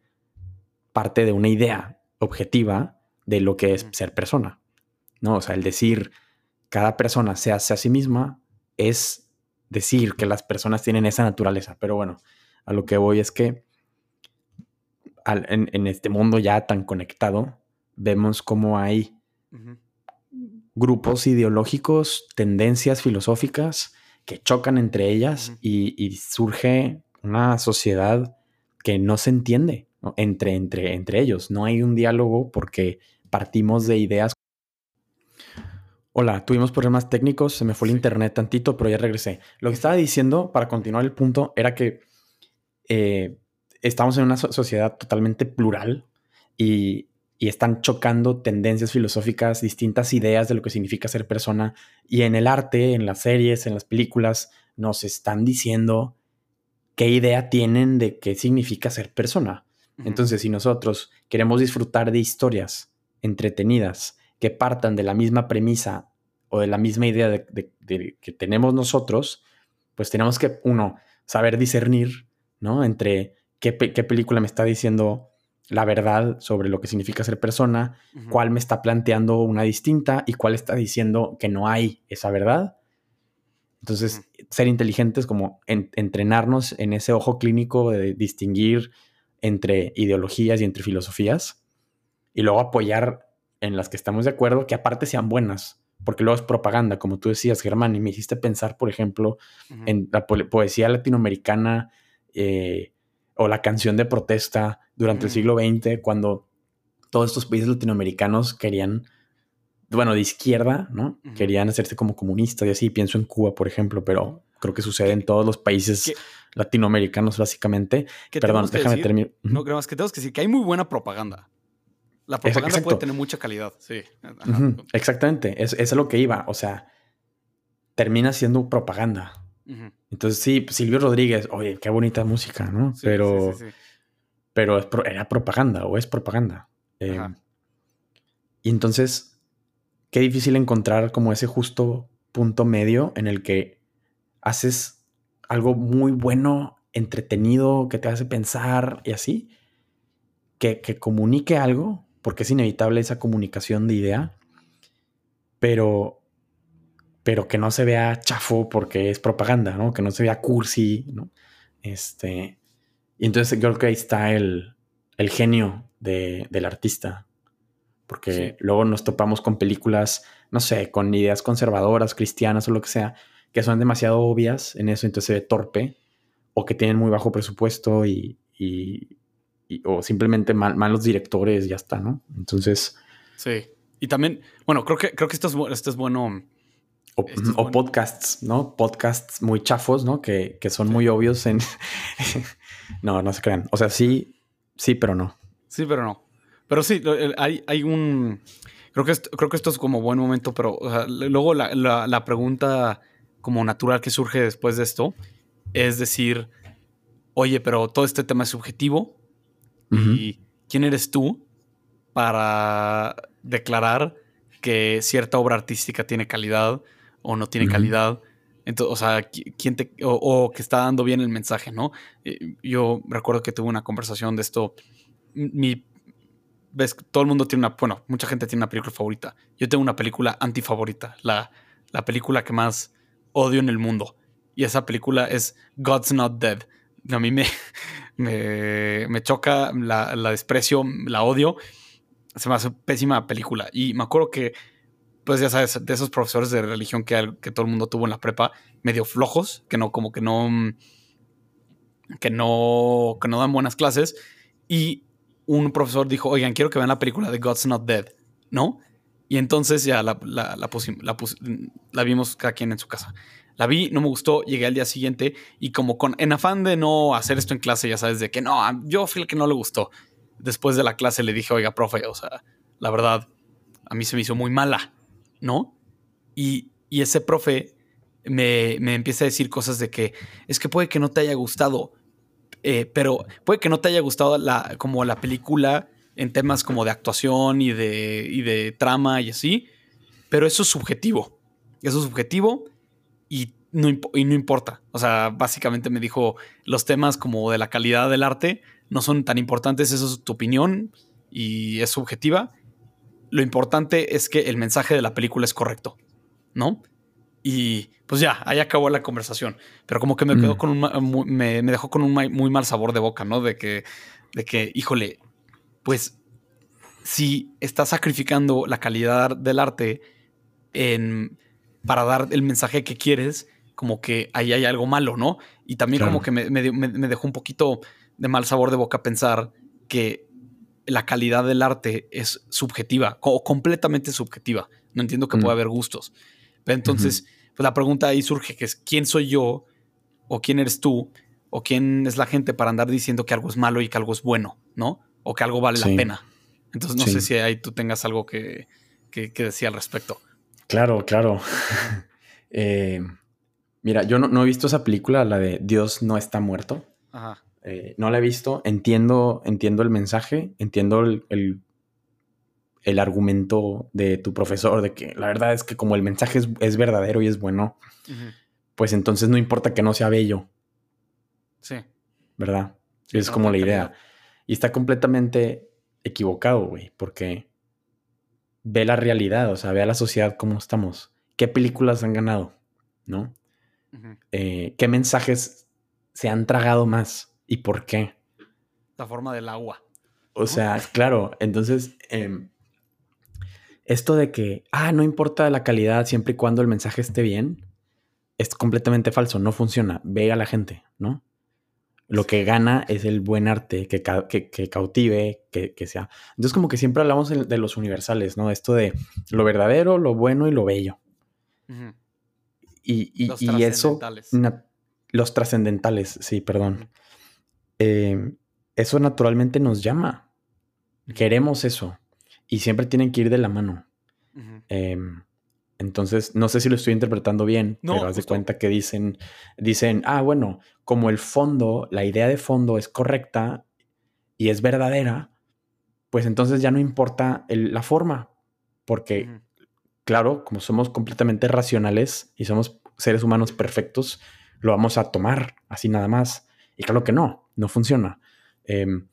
Speaker 2: parte de una idea objetiva de lo que es ser persona, ¿no? O sea, el decir cada persona se hace a sí misma es decir que las personas tienen esa naturaleza. Pero bueno, a lo que voy es que en, este mundo ya tan conectado, vemos cómo hay grupos ideológicos, tendencias filosóficas que chocan entre ellas y, surge una sociedad que no se entiende Entre, entre, entre ellos. No hay un diálogo porque partimos de ideas. Hola, tuvimos problemas técnicos, se me fue el internet tantito, pero ya regresé. Lo que estaba diciendo, para continuar el punto, era que eh, estamos en una sociedad totalmente plural y, y están chocando tendencias filosóficas, distintas ideas de lo que significa ser persona. Y en el arte, en las series, en las películas, nos están diciendo qué idea tienen de qué significa ser persona. Entonces, si nosotros queremos disfrutar de historias entretenidas que partan de la misma premisa o de la misma idea de, que tenemos nosotros, pues tenemos que, uno, saber discernir, ¿no? Entre qué, qué película me está diciendo la verdad sobre lo que significa ser persona, cuál me está planteando una distinta y cuál está diciendo que no hay esa verdad. Entonces, ser inteligentes como entrenarnos en ese ojo clínico de distinguir entre ideologías y entre filosofías y luego apoyar en las que estamos de acuerdo, que aparte sean buenas, porque luego es propaganda, como tú decías, Germán, y me hiciste pensar, por ejemplo, en la poesía latinoamericana, eh, o la canción de protesta durante el siglo XX, cuando todos estos países latinoamericanos querían, bueno, de izquierda, ¿no? Querían hacerse como comunistas y así. Pienso en Cuba, por ejemplo, pero creo que sucede en todos los países latinoamericanos, básicamente. Perdón, déjame terminar.
Speaker 1: No, creo más que tenemos que decir que hay muy buena propaganda. La propaganda puede tener mucha calidad, sí.
Speaker 2: Exactamente, es, es, lo que iba. O sea, termina siendo propaganda. Entonces, sí, Silvio Rodríguez, oye, qué bonita música, ¿no? pero, pero era propaganda o es propaganda. Eh, y entonces, qué difícil encontrar como ese justo punto medio en el que haces algo muy bueno, entretenido, que te hace pensar y así, que, que comunique algo, porque es inevitable esa comunicación de idea, pero, pero que no se vea chafo porque es propaganda, ¿no? Que no se vea cursi, ¿no? Este, y entonces yo creo que ahí está el, el genio de, del artista. Porque luego nos topamos con películas, no sé, con ideas conservadoras, cristianas o lo que sea, que son demasiado obvias en eso, entonces se ve torpe, o que tienen muy bajo presupuesto y, y, o simplemente malos directores, ya está, ¿no? Entonces.
Speaker 1: Sí. Y también, bueno, creo que, creo que esto es, esto es bueno.
Speaker 2: O, podcasts, ¿no? Podcasts muy chafos, ¿no? Que, que son muy obvios en. No, no se crean. O sea, sí, sí, pero no.
Speaker 1: Sí, pero no. Pero sí, hay, hay un. Creo que, esto, creo que esto es como buen momento, pero luego la, la, pregunta como natural que surge después de esto es decir, oye, pero todo este tema es subjetivo y quién eres tú para declarar que cierta obra artística tiene calidad o no tiene calidad. Entonces, o sea, quién te, o, que está dando bien el mensaje, ¿no? Eh, yo recuerdo que tuve una conversación de esto. Ves, todo el mundo tiene una, bueno, mucha gente tiene una película favorita. Yo tengo una película antifavorita, la, la película que más odio en el mundo. Y esa película es God's Not Dead. A mí me, (laughs) me, me choca, la, la desprecio, la odio. Se me hace pésima película. Y me acuerdo que pues ya sabes, de esos profesores de religión que, que todo el mundo tuvo en la prepa, medio flojos, que no, como que no, que no, que no dan buenas clases. Y un profesor dijo, oigan, quiero que vean la película de God's Not Dead, ¿no? Y entonces ya la, la, la, la, vimos cada quien en su casa. La vi, no me gustó, llegué al día siguiente y como con, en afán de no hacer esto en clase, ya sabes, de que no, yo fui el que no le gustó. Después de la clase le dije, oiga, profe, o sea, la verdad, a mí se me hizo muy mala. ¿No? Y, ese profe me, empieza a decir cosas de que es que puede que no te haya gustado, eh, pero puede que no te haya gustado la, como la película en temas como de actuación y de, y de trama y así, pero eso es subjetivo. Eso es subjetivo y no, y no importa. O sea, básicamente me dijo, los temas como de la calidad del arte no son tan importantes, eso es tu opinión y es subjetiva lo importante es que el mensaje de la película es correcto, ¿no? Y pues ya, ahí acabó la conversación. Pero como que me quedó mm. con un, me, dejó con un muy mal sabor de boca, ¿no? De que, de que, híjole, pues si estás sacrificando la calidad del arte en, para dar el mensaje que quieres, como que ahí hay algo malo, ¿no? Y también como que me, me, dejó un poquito de mal sabor de boca pensar que la calidad del arte es subjetiva o completamente subjetiva. No entiendo que pueda mm. haber gustos. Pero entonces, pues la pregunta ahí surge que es ¿quién soy yo? ¿O quién eres tú? ¿O quién es la gente para andar diciendo que algo es malo y que algo es bueno? ¿No? O que algo vale la pena. Entonces no sé si ahí tú tengas algo que, que, decir al respecto.
Speaker 2: Claro, claro. (laughs) Eh, mira, yo no, no, he visto esa película, la de Dios no está muerto. Ajá. Eh, no la he visto, entiendo, entiendo el mensaje, entiendo el, el, argumento de tu profesor, de que la verdad es que como el mensaje es, verdadero y es bueno, pues entonces no importa que no sea bello.
Speaker 1: Sí.
Speaker 2: ¿Verdad? es como la idea. Y está completamente equivocado, güey, porque ve la realidad, o sea, ve a la sociedad como estamos. ¿Qué películas han ganado? ¿No? Eh, ¿Qué mensajes se han tragado más? ¿Y por qué?
Speaker 1: La forma del agua.
Speaker 2: O sea, claro, entonces, em, esto de que, ah, no importa la calidad siempre y cuando el mensaje esté bien, es completamente falso, no funciona. Ve a la gente, ¿no? Lo que gana es el buen arte, que, cautive, que, sea. Entonces, como que siempre hablamos de los universales, ¿no? Esto de lo verdadero, lo bueno y lo bello. Y, los eso. los trascendentales, sí, perdón. Eh, eso naturalmente nos llama. Queremos eso. Y siempre tienen que ir de la mano. Entonces, no sé si lo estoy interpretando bien, pero haz de cuenta que dicen, dicen, ah, bueno, como el fondo, la idea de fondo es correcta y es verdadera, pues entonces ya no importa la forma, porque, claro, como somos completamente racionales y somos seres humanos perfectos, lo vamos a tomar así nada más. Y claro que no, no funciona. Em,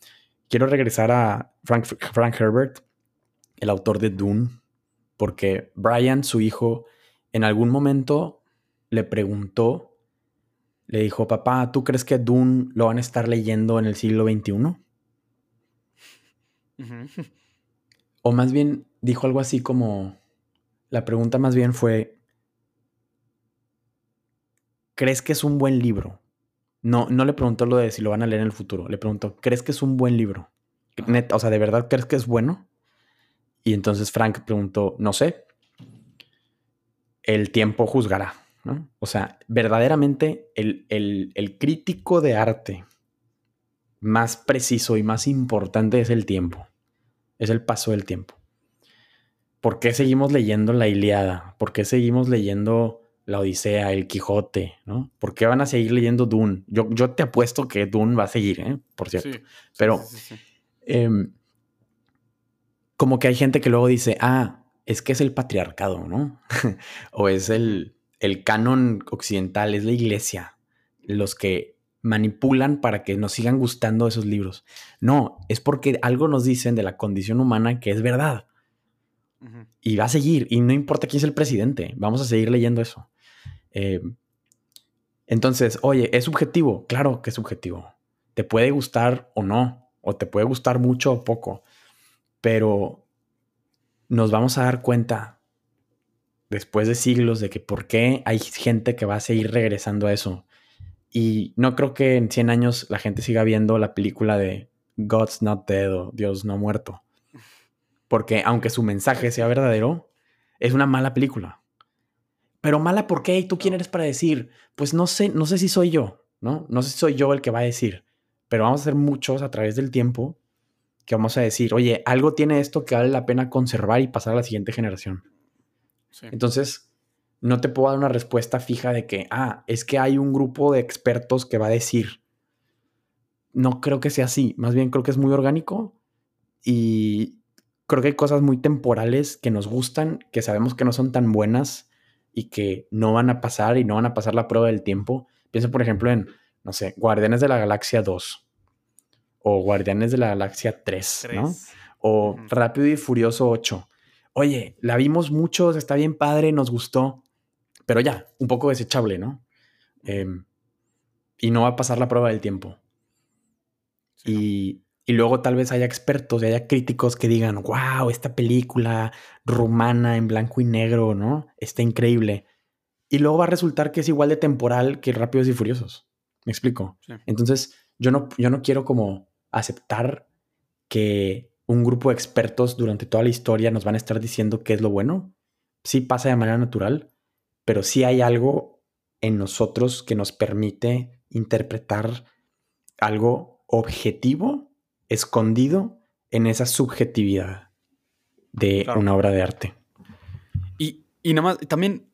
Speaker 2: quiero regresar a Frank, Frank Herbert, el autor de Dune porque Brian, su hijo, en algún momento le preguntó, le dijo, papá, ¿tú crees que Dune lo van a estar leyendo en el siglo XXI? O más bien dijo algo así como, la pregunta más bien fue, ¿crees que es un buen libro? No, no le preguntó lo de si lo van a leer en el futuro, le preguntó, ¿crees que es un buen libro? o sea, ¿de verdad crees que es bueno? Y entonces Frank preguntó, no sé, el tiempo juzgará, ¿no? O sea, verdaderamente el, el crítico de arte más preciso y más importante es el tiempo, es el paso del tiempo. ¿Por qué seguimos leyendo la Iliada? ¿Por qué seguimos leyendo la Odisea, el Quijote? ¿no? ¿Por qué van a seguir leyendo Dune? Yo, yo te apuesto que Dune va a seguir, ¿eh? por cierto. Pero em, como que hay gente que luego dice, ah, es que es el patriarcado, ¿no? (laughs) o es el, el canon occidental, es la iglesia, los que manipulan para que nos sigan gustando esos libros. No, es porque algo nos dicen de la condición humana que es verdad. Y va a seguir, y no importa quién es el presidente, vamos a seguir leyendo eso. Eh, entonces, oye, ¿es subjetivo? Claro que es subjetivo. Te puede gustar o no, o te puede gustar mucho o poco pero nos vamos a dar cuenta después de siglos de que por qué hay gente que va a seguir regresando a eso. Y no creo que en 100 años la gente siga viendo la película de God's Not Dead o Dios no muerto. Porque aunque su mensaje sea verdadero, es una mala película. Pero mala ¿por qué? ¿Y tú quién eres para decir? Pues no sé, no sé si soy yo, ¿no? No sé si soy yo el que va a decir. Pero vamos a ser muchos a través del tiempo que vamos a decir, oye, algo tiene esto que vale la pena conservar y pasar a la siguiente generación. Entonces, no te puedo dar una respuesta fija de que, ah, es que hay un grupo de expertos que va a decir. No creo que sea así, más bien creo que es muy orgánico y creo que hay cosas muy temporales que nos gustan, que sabemos que no son tan buenas y que no van a pasar y no van a pasar la prueba del tiempo. Piensa, por ejemplo, en, no sé, Guardianes de la Galaxia 2 o Guardianes de la Galaxia 3, ¿no? O Rápido y Furioso 8. Oye, la vimos muchos, está bien padre, nos gustó, pero ya, un poco desechable, ¿no? Em, y no va a pasar la prueba del tiempo. y, y, luego tal vez haya expertos y haya críticos que digan, wow, esta película rumana en blanco y negro, ¿no? Está increíble. Y luego va a resultar que es igual de temporal que Rápidos y Furiosos. ¿Me explico? Entonces, yo no, yo no quiero como aceptar que un grupo de expertos durante toda la historia nos van a estar diciendo qué es lo bueno. Sí pasa de manera natural, pero sí hay algo en nosotros que nos permite interpretar algo objetivo, escondido en esa subjetividad de una obra de arte.
Speaker 1: Y, y nada más, también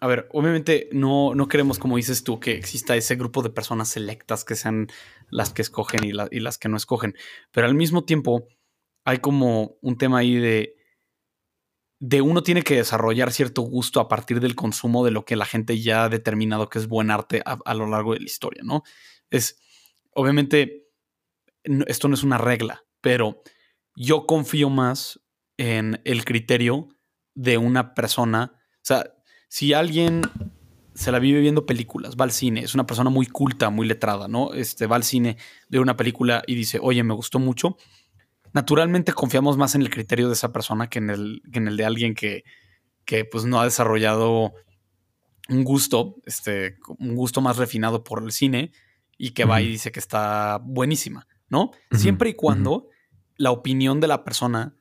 Speaker 1: a ver, obviamente no, no queremos, como dices tú, que exista ese grupo de personas selectas que sean las que escogen y, las que no escogen. Pero al mismo tiempo, hay como un tema ahí de, de uno tiene que desarrollar cierto gusto a partir del consumo de lo que la gente ya ha determinado que es buen arte a, lo largo de la historia, ¿no? Es, obviamente, esto no es una regla, pero yo confío más en el criterio de una persona. O sea, si alguien se la vive viendo películas, va al cine, es una persona muy culta, muy letrada, ¿no? Este, va al cine, ve una película y dice, oye, me gustó mucho. Naturalmente confiamos más en el criterio de esa persona que en el, en el de alguien que, que pues no ha desarrollado un gusto, este, un gusto más refinado por el cine y que va y dice que está buenísima, ¿no? Siempre y cuando la opinión de la persona,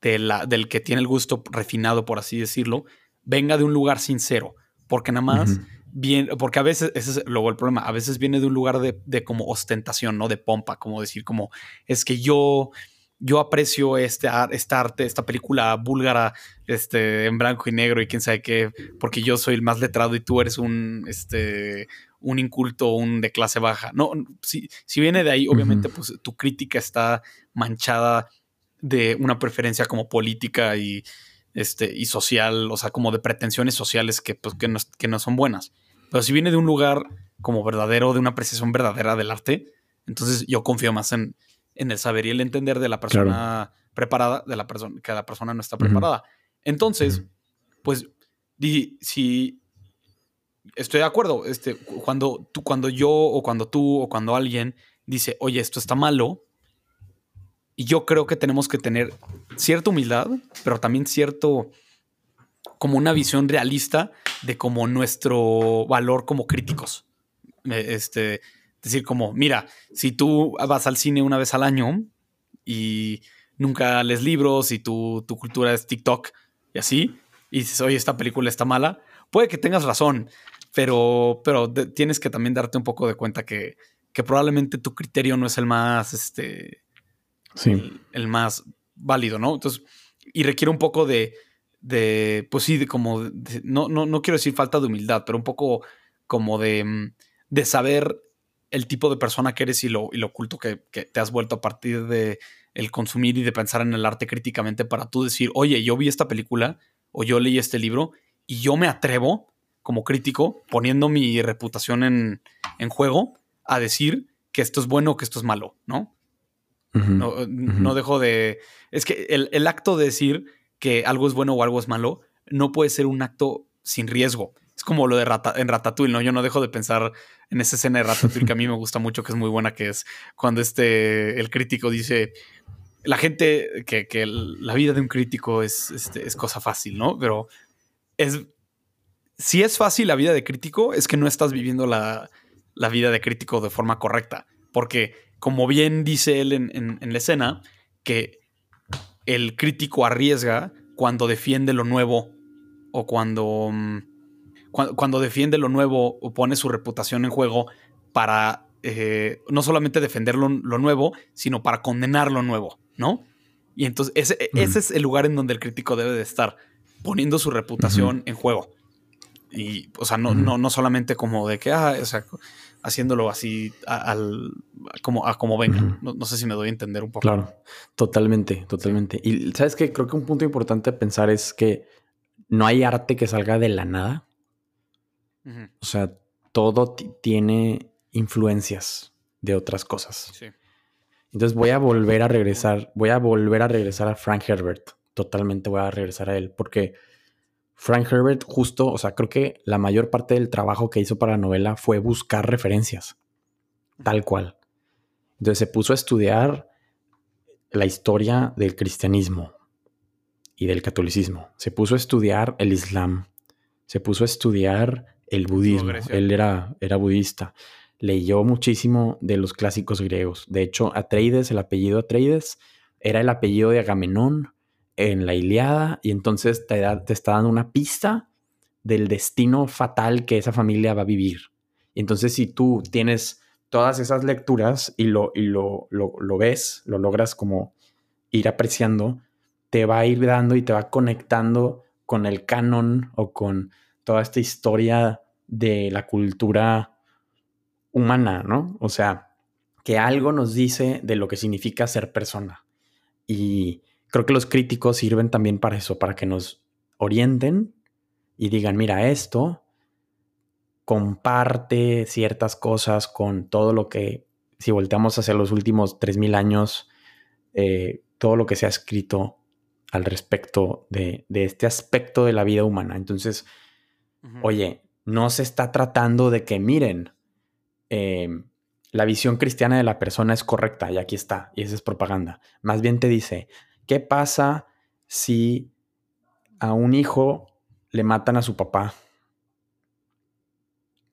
Speaker 1: de la, del que tiene el gusto refinado, por así decirlo, venga de un lugar sincero, porque nada más bien, porque a veces, ese es luego el problema, a veces viene de un lugar de, de como ostentación, ¿no? De pompa, como decir, como, es que yo yo aprecio este, esta arte, esta película búlgara, este, en blanco y negro y quién sabe qué, porque yo soy el más letrado y tú eres un, este, un inculto, un de clase baja. No, si, si viene de ahí, obviamente, pues tu crítica está manchada de una preferencia como política y, este, y social, o sea, como de pretensiones sociales que, pues, que, no, que no son buenas. Pero si viene de un lugar como verdadero, de una apreciación verdadera del arte, entonces yo confío más en, en el saber y el entender de la persona preparada, de la persona que la persona no está preparada. Entonces, pues, si estoy de acuerdo, este, cuando tú, cuando yo o cuando tú o cuando alguien dice, oye, esto está malo, y yo creo que tenemos que tener cierta humildad, pero también cierto, como una visión realista de como nuestro valor como críticos. Este, decir, como, mira, si tú vas al cine una vez al año y nunca lees libros y tu, tu cultura es TikTok y así, y dices, oye, esta película está mala, puede que tengas razón, pero, pero tienes que también darte un poco de cuenta que, que probablemente tu criterio no es el más, este,
Speaker 2: sí.
Speaker 1: el, más válido, ¿no? Entonces, y requiere un poco de, de pues sí, de como, no, no, no quiero decir falta de humildad, pero un poco como de, de saber el tipo de persona que eres y lo, y lo oculto que, te has vuelto a partir de el consumir y de pensar en el arte críticamente para tú decir, oye, yo vi esta película o yo leí este libro y yo me atrevo como crítico, poniendo mi reputación en, juego, a decir que esto es bueno o que esto es malo, ¿no? no, dejo de... Es que el, el acto de decir que algo es bueno o algo es malo no puede ser un acto sin riesgo. Es como lo de Rata, en Ratatouille, ¿no? Yo no dejo de pensar en esa escena de Ratatouille que a mí me gusta mucho, que es muy buena, que es cuando este, el crítico dice, la gente, que, que la vida de un crítico es, este, es cosa fácil, ¿no? Pero es, si es fácil la vida de crítico, es que no estás viviendo la, la vida de crítico de forma correcta, porque como bien dice él en, en la escena, que el crítico arriesga cuando defiende lo nuevo o cuando mm, cuando, defiende lo nuevo o pone su reputación en juego para eh, no solamente defender lo, nuevo, sino para condenar lo nuevo, ¿no? Y entonces ese, es el lugar en donde el crítico debe de estar, poniendo su reputación en juego. Y, o sea, no, no, no solamente como de que, ah, o sea, haciéndolo así al, como, a como venga. no, no, sé si me doy a entender un poco.
Speaker 2: Claro, totalmente, totalmente. Y sabes que creo que un punto importante a pensar es que no hay arte que salga de la nada. O sea, todo tiene influencias de otras cosas. Sí. Entonces voy a volver a regresar, voy a volver a regresar a Frank Herbert. Totalmente voy a regresar a él porque Frank Herbert justo, o sea, creo que la mayor parte del trabajo que hizo para la novela fue buscar referencias, tal cual. Entonces se puso a estudiar la historia del cristianismo y del catolicismo. Se puso a estudiar el islam. Se puso a estudiar el budismo. Él era, era budista. Leyó muchísimo de los clásicos griegos. De hecho, Atreides, el apellido Atreides, era el apellido de Agamenón en la Iliada y entonces te, te está dando una pista del destino fatal que esa familia va a vivir. Y entonces si tú tienes todas esas lecturas y lo, y lo, lo, lo ves, lo logras como ir apreciando, te va a ir dando y te va conectando con el canon o con toda esta historia de la cultura humana, ¿no? O sea, que algo nos dice de lo que significa ser persona. Y creo que los críticos sirven también para eso, para que nos orienten y digan, mira, esto comparte ciertas cosas con todo lo que, si volteamos hacia los últimos 3.000 años, eh, todo lo que se ha escrito al respecto de, de, este aspecto de la vida humana. Entonces, Oye, no se está tratando de que miren, em, la visión cristiana de la persona es correcta y aquí está, y esa es propaganda. Más bien te dice, ¿qué pasa si a un hijo le matan a su papá?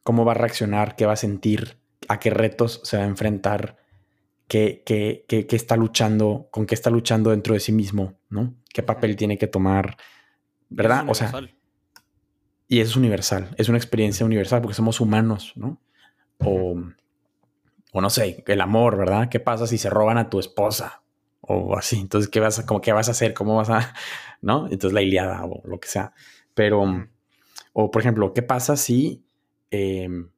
Speaker 2: ¿Cómo va a reaccionar? ¿Qué va a sentir? a qué retos se va a enfrentar, qué, qué, qué, está luchando, con qué está luchando dentro de sí mismo, ¿no? ¿Qué papel tiene que tomar? ¿Verdad? O sea, y es universal, es una experiencia universal porque somos humanos, ¿no? O, o no sé, el amor, ¿verdad? ¿Qué pasa si se roban a tu esposa? O así, entonces, ¿qué vas a, como, ¿qué vas a hacer? ¿Cómo vas a, (laughs) no? Entonces la Iliada o lo que sea. Pero, o por ejemplo, ¿qué pasa si em,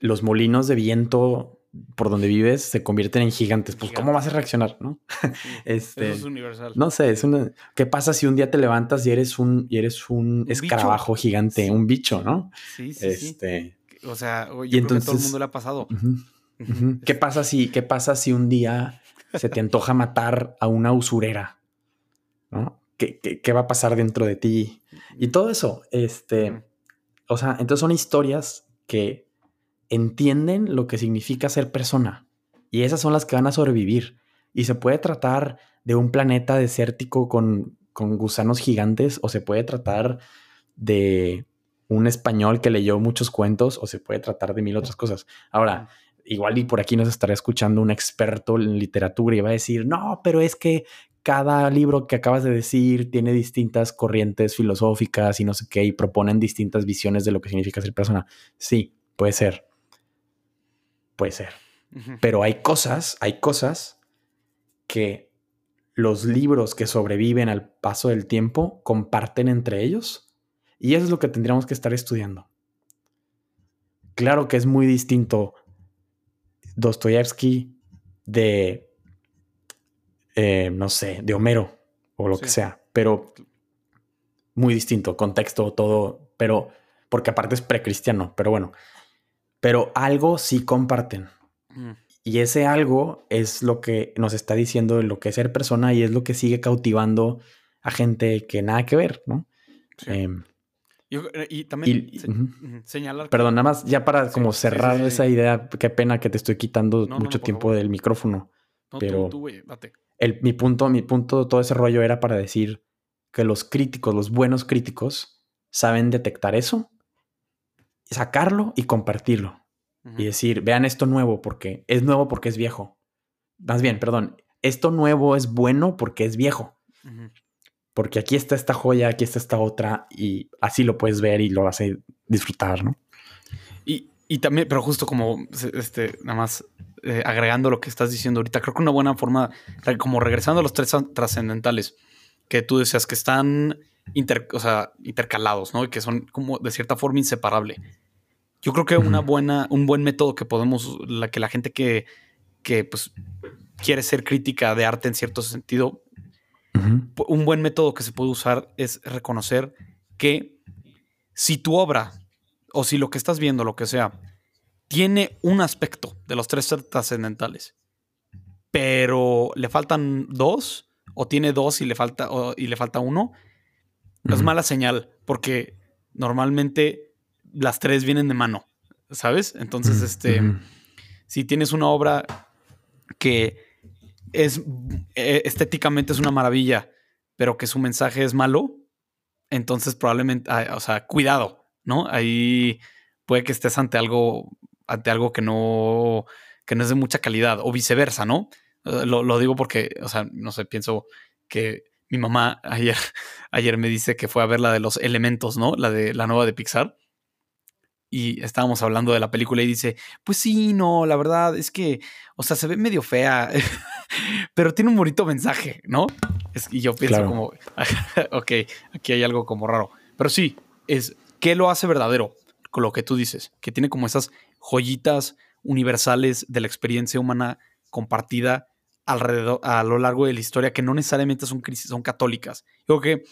Speaker 2: los molinos de viento por donde vives se convierten en gigantes, pues ¿cómo vas a reaccionar? ¿no? (laughs)
Speaker 1: este, eso es universal.
Speaker 2: No sé, es una. ¿Qué pasa si un día te levantas y eres un, y eres un, escarabajo gigante, un bicho, ¿no?
Speaker 1: Sí, sí. Este, O sea, y entonces, todo el mundo le ha pasado.
Speaker 2: ¿Qué pasa si, qué pasa si un día se te antoja matar a una usurera? ¿No? ¿Qué, qué, va a pasar dentro de ti? Y todo eso, este. O sea, entonces son historias que entienden lo que significa ser persona. Y esas son las que van a sobrevivir. Y se puede tratar de un planeta desértico con, con gusanos gigantes o se puede tratar de un español que leyó muchos cuentos o se puede tratar de mil otras cosas. Ahora, igual y por aquí nos estará escuchando un experto en literatura y va a decir, no, pero es que cada libro que acabas de decir tiene distintas corrientes filosóficas y no sé qué, y proponen distintas visiones de lo que significa ser persona. Sí, puede ser. Puede ser. Pero hay cosas, hay cosas que los libros que sobreviven al paso del tiempo comparten entre ellos. Y eso es lo que tendríamos que estar estudiando. Claro que es muy distinto Dostoyevsky de, eh, no sé, de Homero o lo que sea, pero muy distinto, contexto, todo, pero porque aparte es precristiano, pero bueno, pero algo sí comparten. Mm. Y ese algo es lo que nos está diciendo lo que es ser persona y es lo que sigue cautivando a gente que nada que ver, ¿no?
Speaker 1: Em, eh, y también señalar.
Speaker 2: Perdón, nada más, ya para como cerrar esa idea, qué pena que te estoy quitando mucho tiempo del micrófono. pero El, mi punto, mi punto, todo ese rollo era para decir que los críticos, los buenos críticos, saben detectar eso sacarlo y compartirlo. Y decir, vean esto nuevo porque es nuevo porque es viejo. Más bien, perdón, esto nuevo es bueno porque es viejo. Porque aquí está esta joya, aquí está esta otra y así lo puedes ver y lo vas a disfrutar, ¿no?
Speaker 1: Y, también, pero justo como, este, nada más eh, agregando lo que estás diciendo ahorita, creo que una buena forma, como regresando a los tres trascendentales, que tú decías que están intercalados, ¿no? Y que son como de cierta forma inseparables. Yo creo que una buena, un buen método que podemos, la que la gente que, que pues, quiere ser crítica de arte en cierto sentido, un buen método que se puede usar es reconocer que si tu obra o si lo que estás viendo, lo que sea, tiene un aspecto de los tres trascendentales, pero le faltan dos, o tiene dos y le falta, y le falta uno, es mala señal, porque normalmente las tres vienen de mano, ¿sabes? Entonces, este, si tienes una obra que es eh, estéticamente es una maravilla, pero que su mensaje es malo, entonces probablemente, o sea, cuidado, ¿no? Ahí puede que estés ante algo, ante algo que no, que no es de mucha calidad, o viceversa, ¿no? Eh, lo, lo digo porque, o sea, no sé, pienso que mi mamá ayer, (laughs) ayer me dice que fue a ver la de los elementos, ¿no? La de la nueva de Pixar y estábamos hablando de la película y dice, pues sí, no, la verdad es que, o sea, se ve medio fea, (laughs) pero tiene un bonito mensaje, ¿no? y yo pienso como, (laughs) ok, aquí hay algo como raro. Pero sí, es, ¿qué lo hace verdadero? Con lo que tú dices, que tiene como esas joyitas universales de la experiencia humana compartida alrededor, a lo largo de la historia, que no necesariamente son, son católicas. Yo creo que,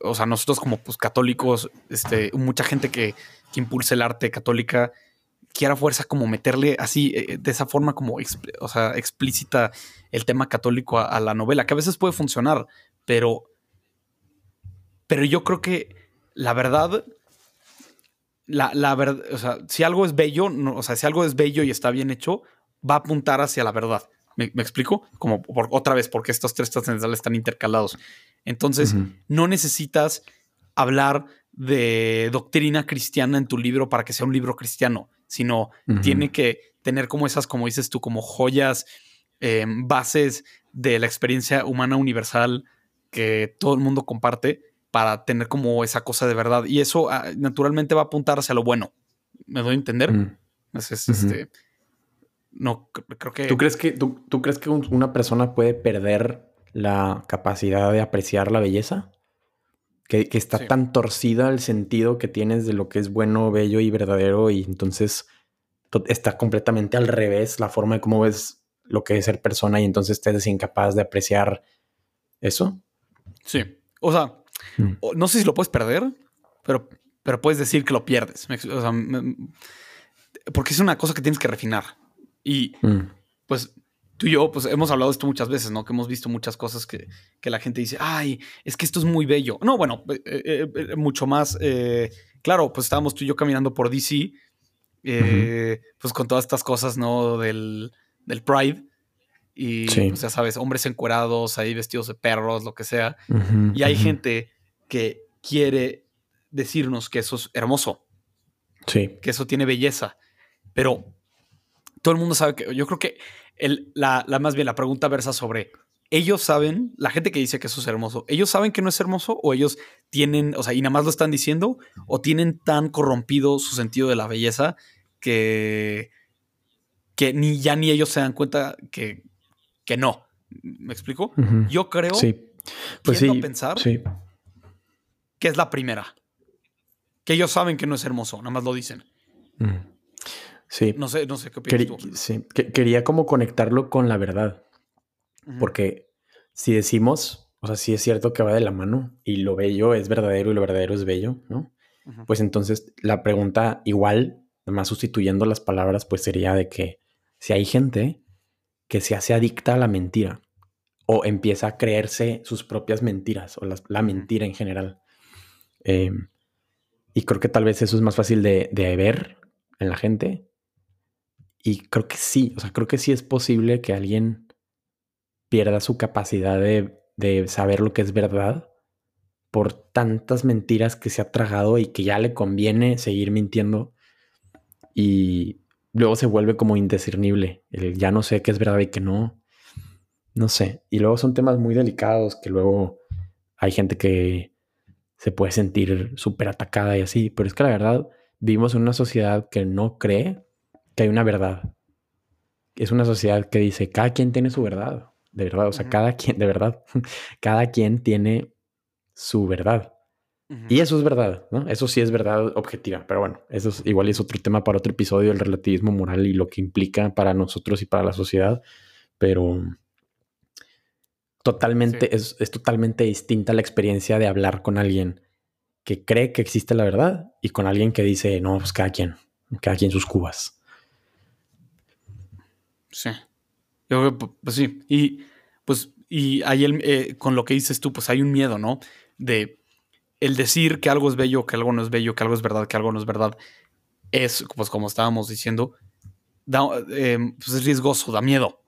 Speaker 1: o sea, nosotros como pues, católicos, este, mucha gente que que impulse el arte católica, quiera fuerza como meterle así, eh, de esa forma como o sea, explícita el tema católico a, la novela, que a veces puede funcionar, pero, pero yo creo que la verdad, la, la verdad, o sea, si algo es bello, o sea, si algo es bello y está bien hecho, va a apuntar hacia la verdad. ¿Me, explico? Como por, otra vez, porque estos tres trascendentales están intercalados. Entonces, no necesitas hablar de doctrina cristiana en tu libro para que sea un libro cristiano. sino tiene que tener como esas, como dices tú, como joyas, em, bases de la experiencia humana universal que todo el mundo comparte para tener como esa cosa de verdad. Y eso ah, naturalmente va a apuntar hacia lo bueno. ¿Me doy a entender? Mm. este, no, creo que...
Speaker 2: ¿Tú crees que, tú, crees que una persona puede perder la capacidad de apreciar la belleza? Que, está tan torcida el sentido que tienes de lo que es bueno, bello y verdadero y entonces está completamente al revés la forma de cómo ves lo que es ser persona y entonces te eres incapaz de apreciar eso.
Speaker 1: Sí. O sea, mm. no sé si lo puedes perder, pero, pero puedes decir que lo pierdes. O sea, porque es una cosa que tienes que refinar. Y mm. pues tú y yo, pues hemos hablado de esto muchas veces, ¿no? Que hemos visto muchas cosas que, la gente dice, ay, es que esto es muy bello. No, bueno, eh, eh, eh, mucho más. claro, pues estábamos tú y yo caminando por DC, pues con todas estas cosas, ¿no? Del, del Pride. Y pues, ya sabes, hombres encuerados, ahí vestidos de perros, lo que sea. y hay gente que quiere decirnos que eso es hermoso.
Speaker 2: Sí.
Speaker 1: Que eso tiene belleza. Pero todo el mundo sabe que yo creo que la, más bien la pregunta versa sobre ellos saben, la gente que dice que eso es hermoso, ellos saben que no es hermoso o ellos tienen, o sea, y nada más lo están diciendo o tienen tan corrompido su sentido de la belleza que, que ni ya ni ellos se dan cuenta que, que no. ¿Me explico? Yo creo,
Speaker 2: sí. pues sí,
Speaker 1: pensar que es la primera. Que ellos saben que no es hermoso, nada más lo dicen.
Speaker 2: Sí.
Speaker 1: No sé, no sé qué opinas
Speaker 2: Sí. quería como conectarlo con la verdad. Porque si decimos, o sea, si es cierto que va de la mano y lo bello es verdadero y lo verdadero es bello, ¿no? Pues entonces la pregunta igual, además sustituyendo las palabras, pues sería de que si hay gente que se hace adicta a la mentira o empieza a creerse sus propias mentiras o la mentira en general. Em, y creo que tal vez eso es más fácil de, de ver en la gente y creo que sí, o sea, creo que sí es posible que alguien pierda su capacidad de, saber lo que es verdad por tantas mentiras que se ha tragado y que ya le conviene seguir mintiendo y luego se vuelve como indiscernible. El ya no sé qué es verdad y qué no. No sé. Y luego son temas muy delicados que luego hay gente que se puede sentir súper atacada y así. Pero es que la verdad, vivimos en una sociedad que no cree que hay una verdad. Es una sociedad que dice, cada quien tiene su verdad, de verdad, o sea, cada quien, de verdad, (laughs) cada quien tiene su verdad. Y eso es verdad, ¿no? Eso sí es verdad objetiva, pero bueno, eso es, igual es otro tema para otro episodio, el relativismo moral y lo que implica para nosotros y para la sociedad, pero totalmente, es, es totalmente distinta la experiencia de hablar con alguien que cree que existe la verdad y con alguien que dice, no, pues cada quien, cada quien sus cubas.
Speaker 1: Sí. Yo creo que, pues sí. Y pues, y ahí el, eh, con lo que dices tú, pues hay un miedo, ¿no? De el decir que algo es bello, que algo no es bello, que algo es verdad, que algo no es verdad, es, pues como estábamos diciendo, em, pues es riesgoso, da miedo,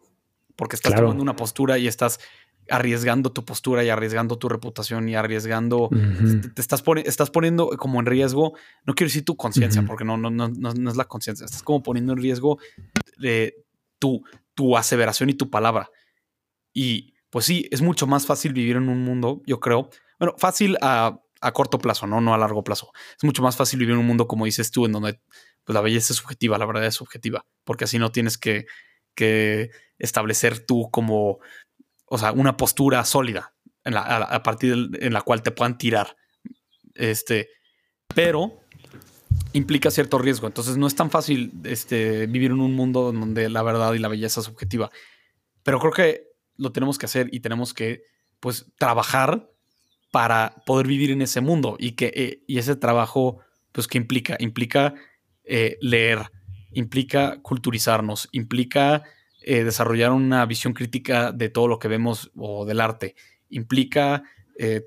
Speaker 1: porque estás tomando una postura y estás arriesgando tu postura y arriesgando tu reputación y arriesgando, te, estás, estás poniendo como en riesgo, no quiero decir tu conciencia, porque no, no, no, no, es la conciencia, estás como poniendo en riesgo de tu, tu aseveración y tu palabra. Y pues sí, es mucho más fácil vivir en un mundo, yo creo. Bueno, fácil a, corto plazo, ¿no? No a largo plazo. Es mucho más fácil vivir en un mundo, como dices tú, en donde pues, la belleza es subjetiva, la verdad es subjetiva, porque así no tienes que, que establecer tú como, o sea, una postura sólida en la, a, partir de, en la cual te puedan tirar. Este, pero implica cierto riesgo. Entonces no es tan fácil este, vivir en un mundo donde la verdad y la belleza es subjetiva. Pero creo que lo tenemos que hacer y tenemos que pues trabajar para poder vivir en ese mundo y que eh, y ese trabajo pues que implica implica eh, leer implica culturizarnos implica eh, desarrollar una visión crítica de todo lo que vemos o del arte implica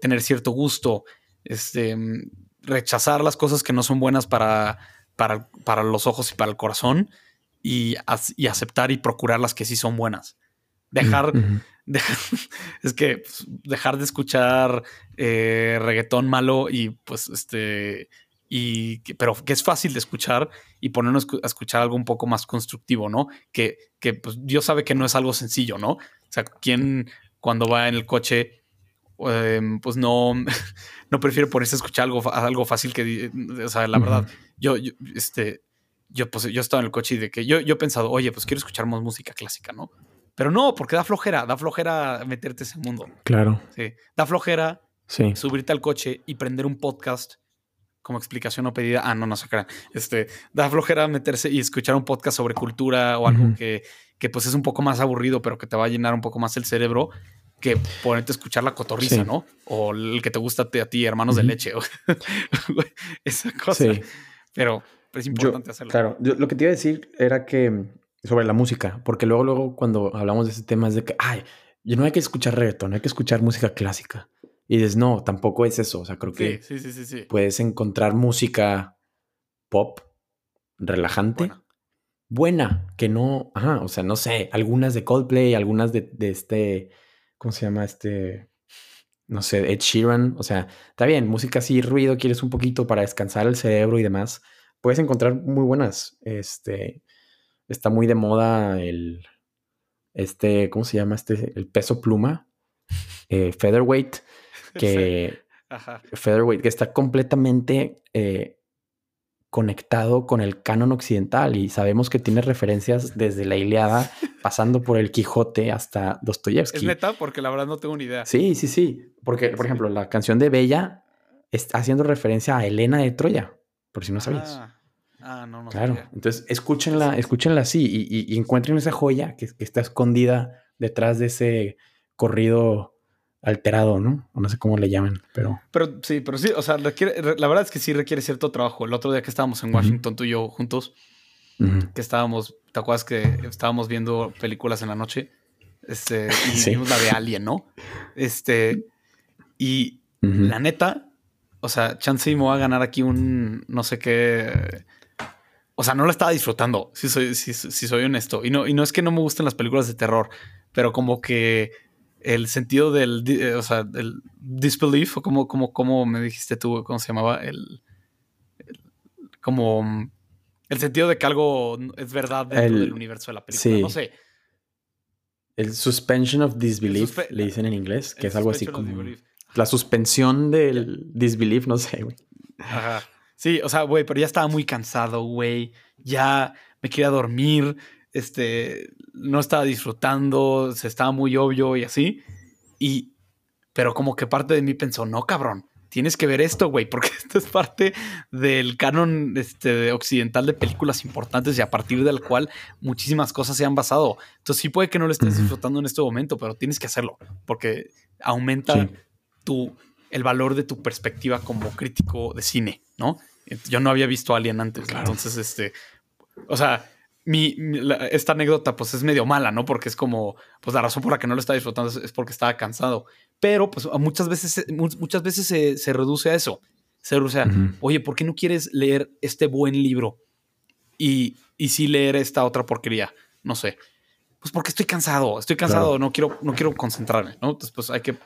Speaker 1: tener cierto gusto este rechazar las cosas que no son buenas para, para, los ojos y para el corazón y, y, aceptar y procurar las que sí son buenas. Dejar, (laughs) es que pues, dejar de escuchar eh, reggaetón malo y pues este y pero que es fácil de escuchar y ponernos a escuchar algo un poco más constructivo, ¿no? Que, que pues, Dios sabe que no es algo sencillo, ¿no? O sea, ¿quién cuando va en el coche, em, pues no, (laughs) no prefiere ponerse a escuchar algo, algo fácil que, o sea, la verdad, yo, este, yo, pues, yo estaba en el coche y de que yo, yo he pensado, oye, pues quiero escuchar más música clásica, ¿no? Pero no, porque da flojera, da flojera meterte ese mundo.
Speaker 2: Claro.
Speaker 1: Sí, da flojera
Speaker 2: sí.
Speaker 1: subirte al coche y prender un podcast como explicación o pedida. Ah, no, no se crean. Este, da flojera meterse y escuchar un podcast sobre cultura o algo que, que, pues es un poco más aburrido, pero que te va a llenar un poco más el cerebro que ponerte a escuchar la cotorriza, ¿no? O el que te gusta a ti, hermanos de leche. (laughs) Esa cosa. Sí. Pero es importante hacerlo.
Speaker 2: Claro, lo que te iba a decir era que sobre la música, porque luego, luego cuando hablamos de ese tema es de que, ay, yo no hay que escuchar reggaetón, hay que escuchar música clásica. Y dices, no, tampoco es eso. O sea, creo que puedes encontrar música pop relajante. Buena. que no, ajá, o sea, no sé, algunas de Coldplay, algunas de, este, ¿cómo se llama? Este, no sé, Ed Sheeran. O sea, está bien, música así, ruido, quieres un poquito para descansar el cerebro y demás. Puedes encontrar muy buenas. Este, está muy de moda el, este, ¿cómo se llama? Este, el peso pluma, eh, featherweight (laughs) que Featherweight, que está completamente eh, conectado con el canon occidental y sabemos que tiene referencias desde la Iliada, pasando por el Quijote hasta Dostoyevsky.
Speaker 1: Es neta, porque la verdad no tengo ni idea.
Speaker 2: Sí, sí, sí. Porque, por ejemplo, la canción de Bella está haciendo referencia a Helena de Troya, por si no sabías.
Speaker 1: Ah, ah no, no
Speaker 2: Claro. Entonces, escúchenla, escúchenla así y, y, encuentren esa joya que, que está escondida detrás de ese corrido alterado, ¿no? O no sé cómo le llaman, pero...
Speaker 1: Pero sí, pero sí, o sea, requiere, la verdad es que sí requiere cierto trabajo. El otro día que estábamos en Washington, tú y yo juntos, que estábamos, ¿te acuerdas que estábamos viendo películas en la noche? Este, y (laughs) vimos la de Alien, ¿no? Este, y la neta, o sea, Chance me va a ganar aquí un, no sé qué... O sea, no lo estaba disfrutando, si soy, si, si soy honesto. Y no, y no es que no me gusten las películas de terror, pero como que el sentido del, eh, o sea, del disbelief, o como, como, como me dijiste tú, ¿cómo se llamaba? El, como el sentido de que algo es verdad dentro del universo de la película. No sé.
Speaker 2: El suspension of disbelief, le dicen en inglés, que es algo así como la suspensión del disbelief, no sé, güey.
Speaker 1: Ajá. Sí, o sea, güey, pero ya estaba muy cansado, güey. Ya me quería dormir este, no estaba disfrutando, se estaba muy obvio y así. Y, pero como que parte de mí pensó, no, cabrón, tienes que ver esto, güey, porque (laughs) esto es parte del canon este, occidental de películas importantes y a partir del cual muchísimas cosas se han basado. Entonces sí puede que no lo estés disfrutando en este momento, pero tienes que hacerlo porque aumenta tu, el valor de tu perspectiva como crítico de cine, ¿no? Yo no había visto Alien antes, entonces, este, o sea, mi, esta anécdota pues es medio mala, ¿no? Porque es como, pues la razón por la que no lo estaba disfrutando es, porque estaba cansado. Pero pues muchas veces, muchas veces se, reduce a eso. Se reduce a, oye, ¿por qué no quieres leer este buen libro? Y, y sí leer esta otra porquería. No sé. Pues porque estoy cansado, estoy cansado, no, quiero, no quiero concentrarme, ¿no? Entonces pues hay que...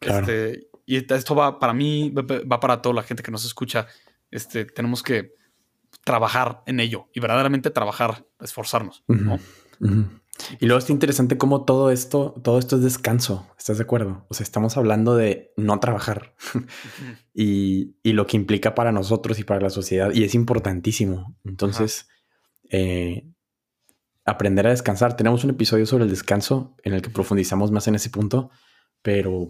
Speaker 1: Este, y esto va para mí, va para toda la gente que nos escucha. Este, tenemos que trabajar en ello y verdaderamente trabajar, esforzarnos.
Speaker 2: Y luego está interesante cómo todo esto, todo esto es descanso. ¿Estás de acuerdo? O sea, estamos hablando de no trabajar y, lo que implica para nosotros y para la sociedad. Y es importantísimo. Entonces, eh, aprender a descansar. Tenemos un episodio sobre el descanso en el que profundizamos más en ese punto, pero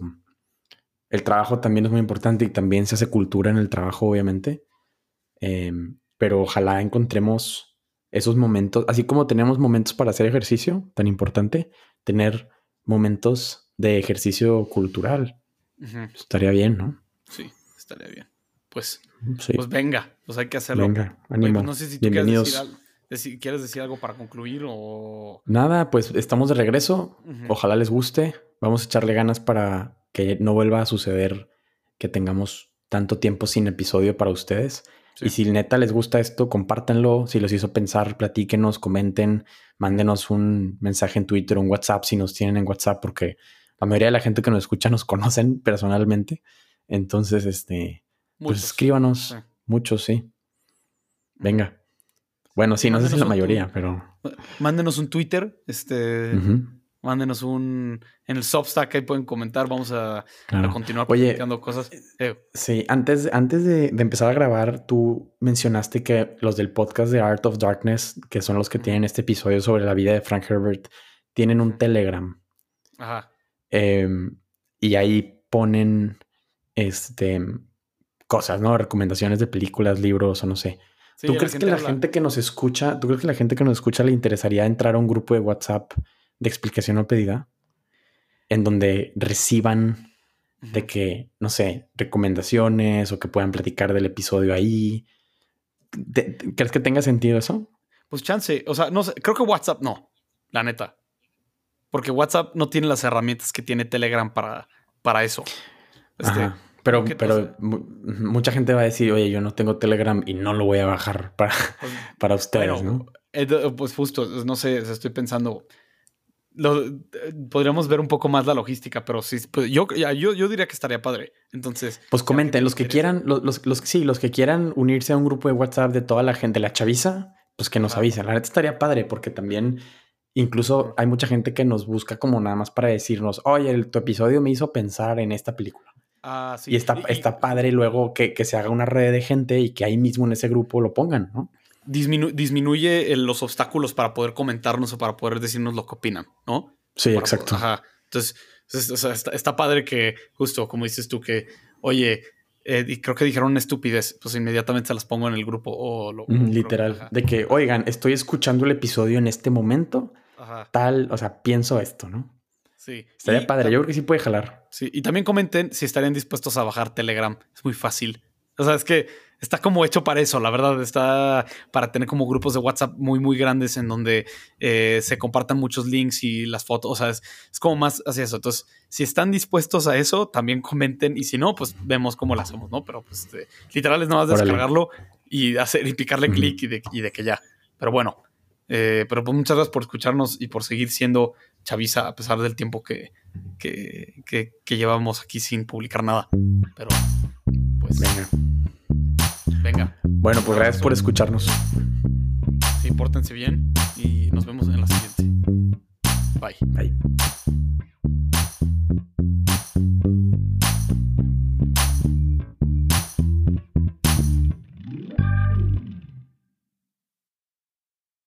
Speaker 2: el trabajo también es muy importante y también se hace cultura en el trabajo, obviamente. Em, pero ojalá encontremos esos momentos, así como tenemos momentos para hacer ejercicio, tan importante, tener momentos de ejercicio cultural. Estaría bien, ¿no?
Speaker 1: Sí, estaría bien. Pues, pues venga, pues hay que hacerlo.
Speaker 2: Venga, pues ánimo.
Speaker 1: no sé si tú Bienvenidos. Quieres decir, algo para concluir o...
Speaker 2: Nada, pues estamos de regreso. Ojalá les guste. Vamos a echarle ganas para que no vuelva a suceder que tengamos tanto tiempo sin episodio para ustedes. Y si neta les gusta esto, compártanlo. Si los hizo pensar, platíquenos, comenten, mándenos un mensaje en Twitter o en WhatsApp si nos tienen en WhatsApp, porque la mayoría de la gente que nos escucha nos (laughs) conocen personalmente. Entonces, este, pues escríbanos, muchos, sí. Venga. Bueno, sí, no sé si la mayoría, pero.
Speaker 1: Mándenos un Twitter, este. Mándenos un. En el Substack ahí pueden comentar. Vamos a, continuar comentando cosas.
Speaker 2: Eh, sí, antes, antes de, empezar a grabar, tú mencionaste que los del podcast de Art of Darkness, que son los que tienen este episodio sobre la vida de Frank Herbert, tienen un Telegram. Ajá. Em, y ahí ponen este cosas, ¿no? Recomendaciones de películas, libros o no sé. ¿Tú crees que la gente que nos escucha, tú crees que la gente que nos escucha le interesaría entrar a un grupo de WhatsApp de explicación o pedida? En donde reciban de que, no sé, recomendaciones o que puedan platicar del episodio ahí. ¿Crees que tenga sentido eso?
Speaker 1: Pues chance, o sea, no sé, creo que WhatsApp no, la neta. Porque WhatsApp no tiene las herramientas que tiene Telegram para, para eso.
Speaker 2: Este, pero, pero mucha gente va a decir, oye, yo no tengo Telegram y no lo voy a bajar para, pues, (laughs) para ustedes, ¿no?
Speaker 1: Eh, pues justo, no sé, estoy pensando. Podríamos ver un poco más la logística, pero sí, pues yo, yo, yo diría que estaría padre. Entonces.
Speaker 2: Pues comenten, los que quieran, los, los, sí, los que quieran unirse a un grupo de WhatsApp de toda la gente, la chaviza, pues que nos avisen. La neta estaría padre porque también incluso hay mucha gente que nos busca como nada más para decirnos, oye, tu episodio me hizo pensar en esta película. Ah, y está, está padre luego que, se haga una red de gente y que ahí mismo en ese grupo lo pongan, ¿no?
Speaker 1: Disminuye los obstáculos para poder comentarnos o para poder decirnos lo que opinan, ¿no?
Speaker 2: Sí, exacto. Ajá.
Speaker 1: Entonces, está, padre que, justo como dices tú, que, oye, eh, y creo que dijeron una estupidez, pues inmediatamente se las pongo en el grupo o lo.
Speaker 2: literal. de que, oigan, estoy escuchando el episodio en este momento, tal, o sea, pienso esto, ¿no? Sí. Estaría padre. Yo creo que sí puede jalar.
Speaker 1: Sí. Y también comenten si estarían dispuestos a bajar Telegram. Es muy fácil. O sea, es que está como hecho para eso, la verdad. Está para tener como grupos de WhatsApp muy, muy grandes en donde eh, se compartan muchos links y las fotos. O sea, es, como más hacia eso. Entonces, si están dispuestos a eso, también comenten. Y si no, pues vemos cómo lo hacemos, ¿no? Pero pues este, literal es nada más descargarlo y hacer y picarle clic y de, y de que ya. Pero bueno, eh, pero pues muchas gracias por escucharnos y por seguir siendo chaviza a pesar del tiempo que, que, llevamos aquí sin publicar nada. Pero, pues. Venga.
Speaker 2: Venga. Bueno, pues gracias por escucharnos.
Speaker 1: Sí, bien y nos vemos en la siguiente. Bye. Bye.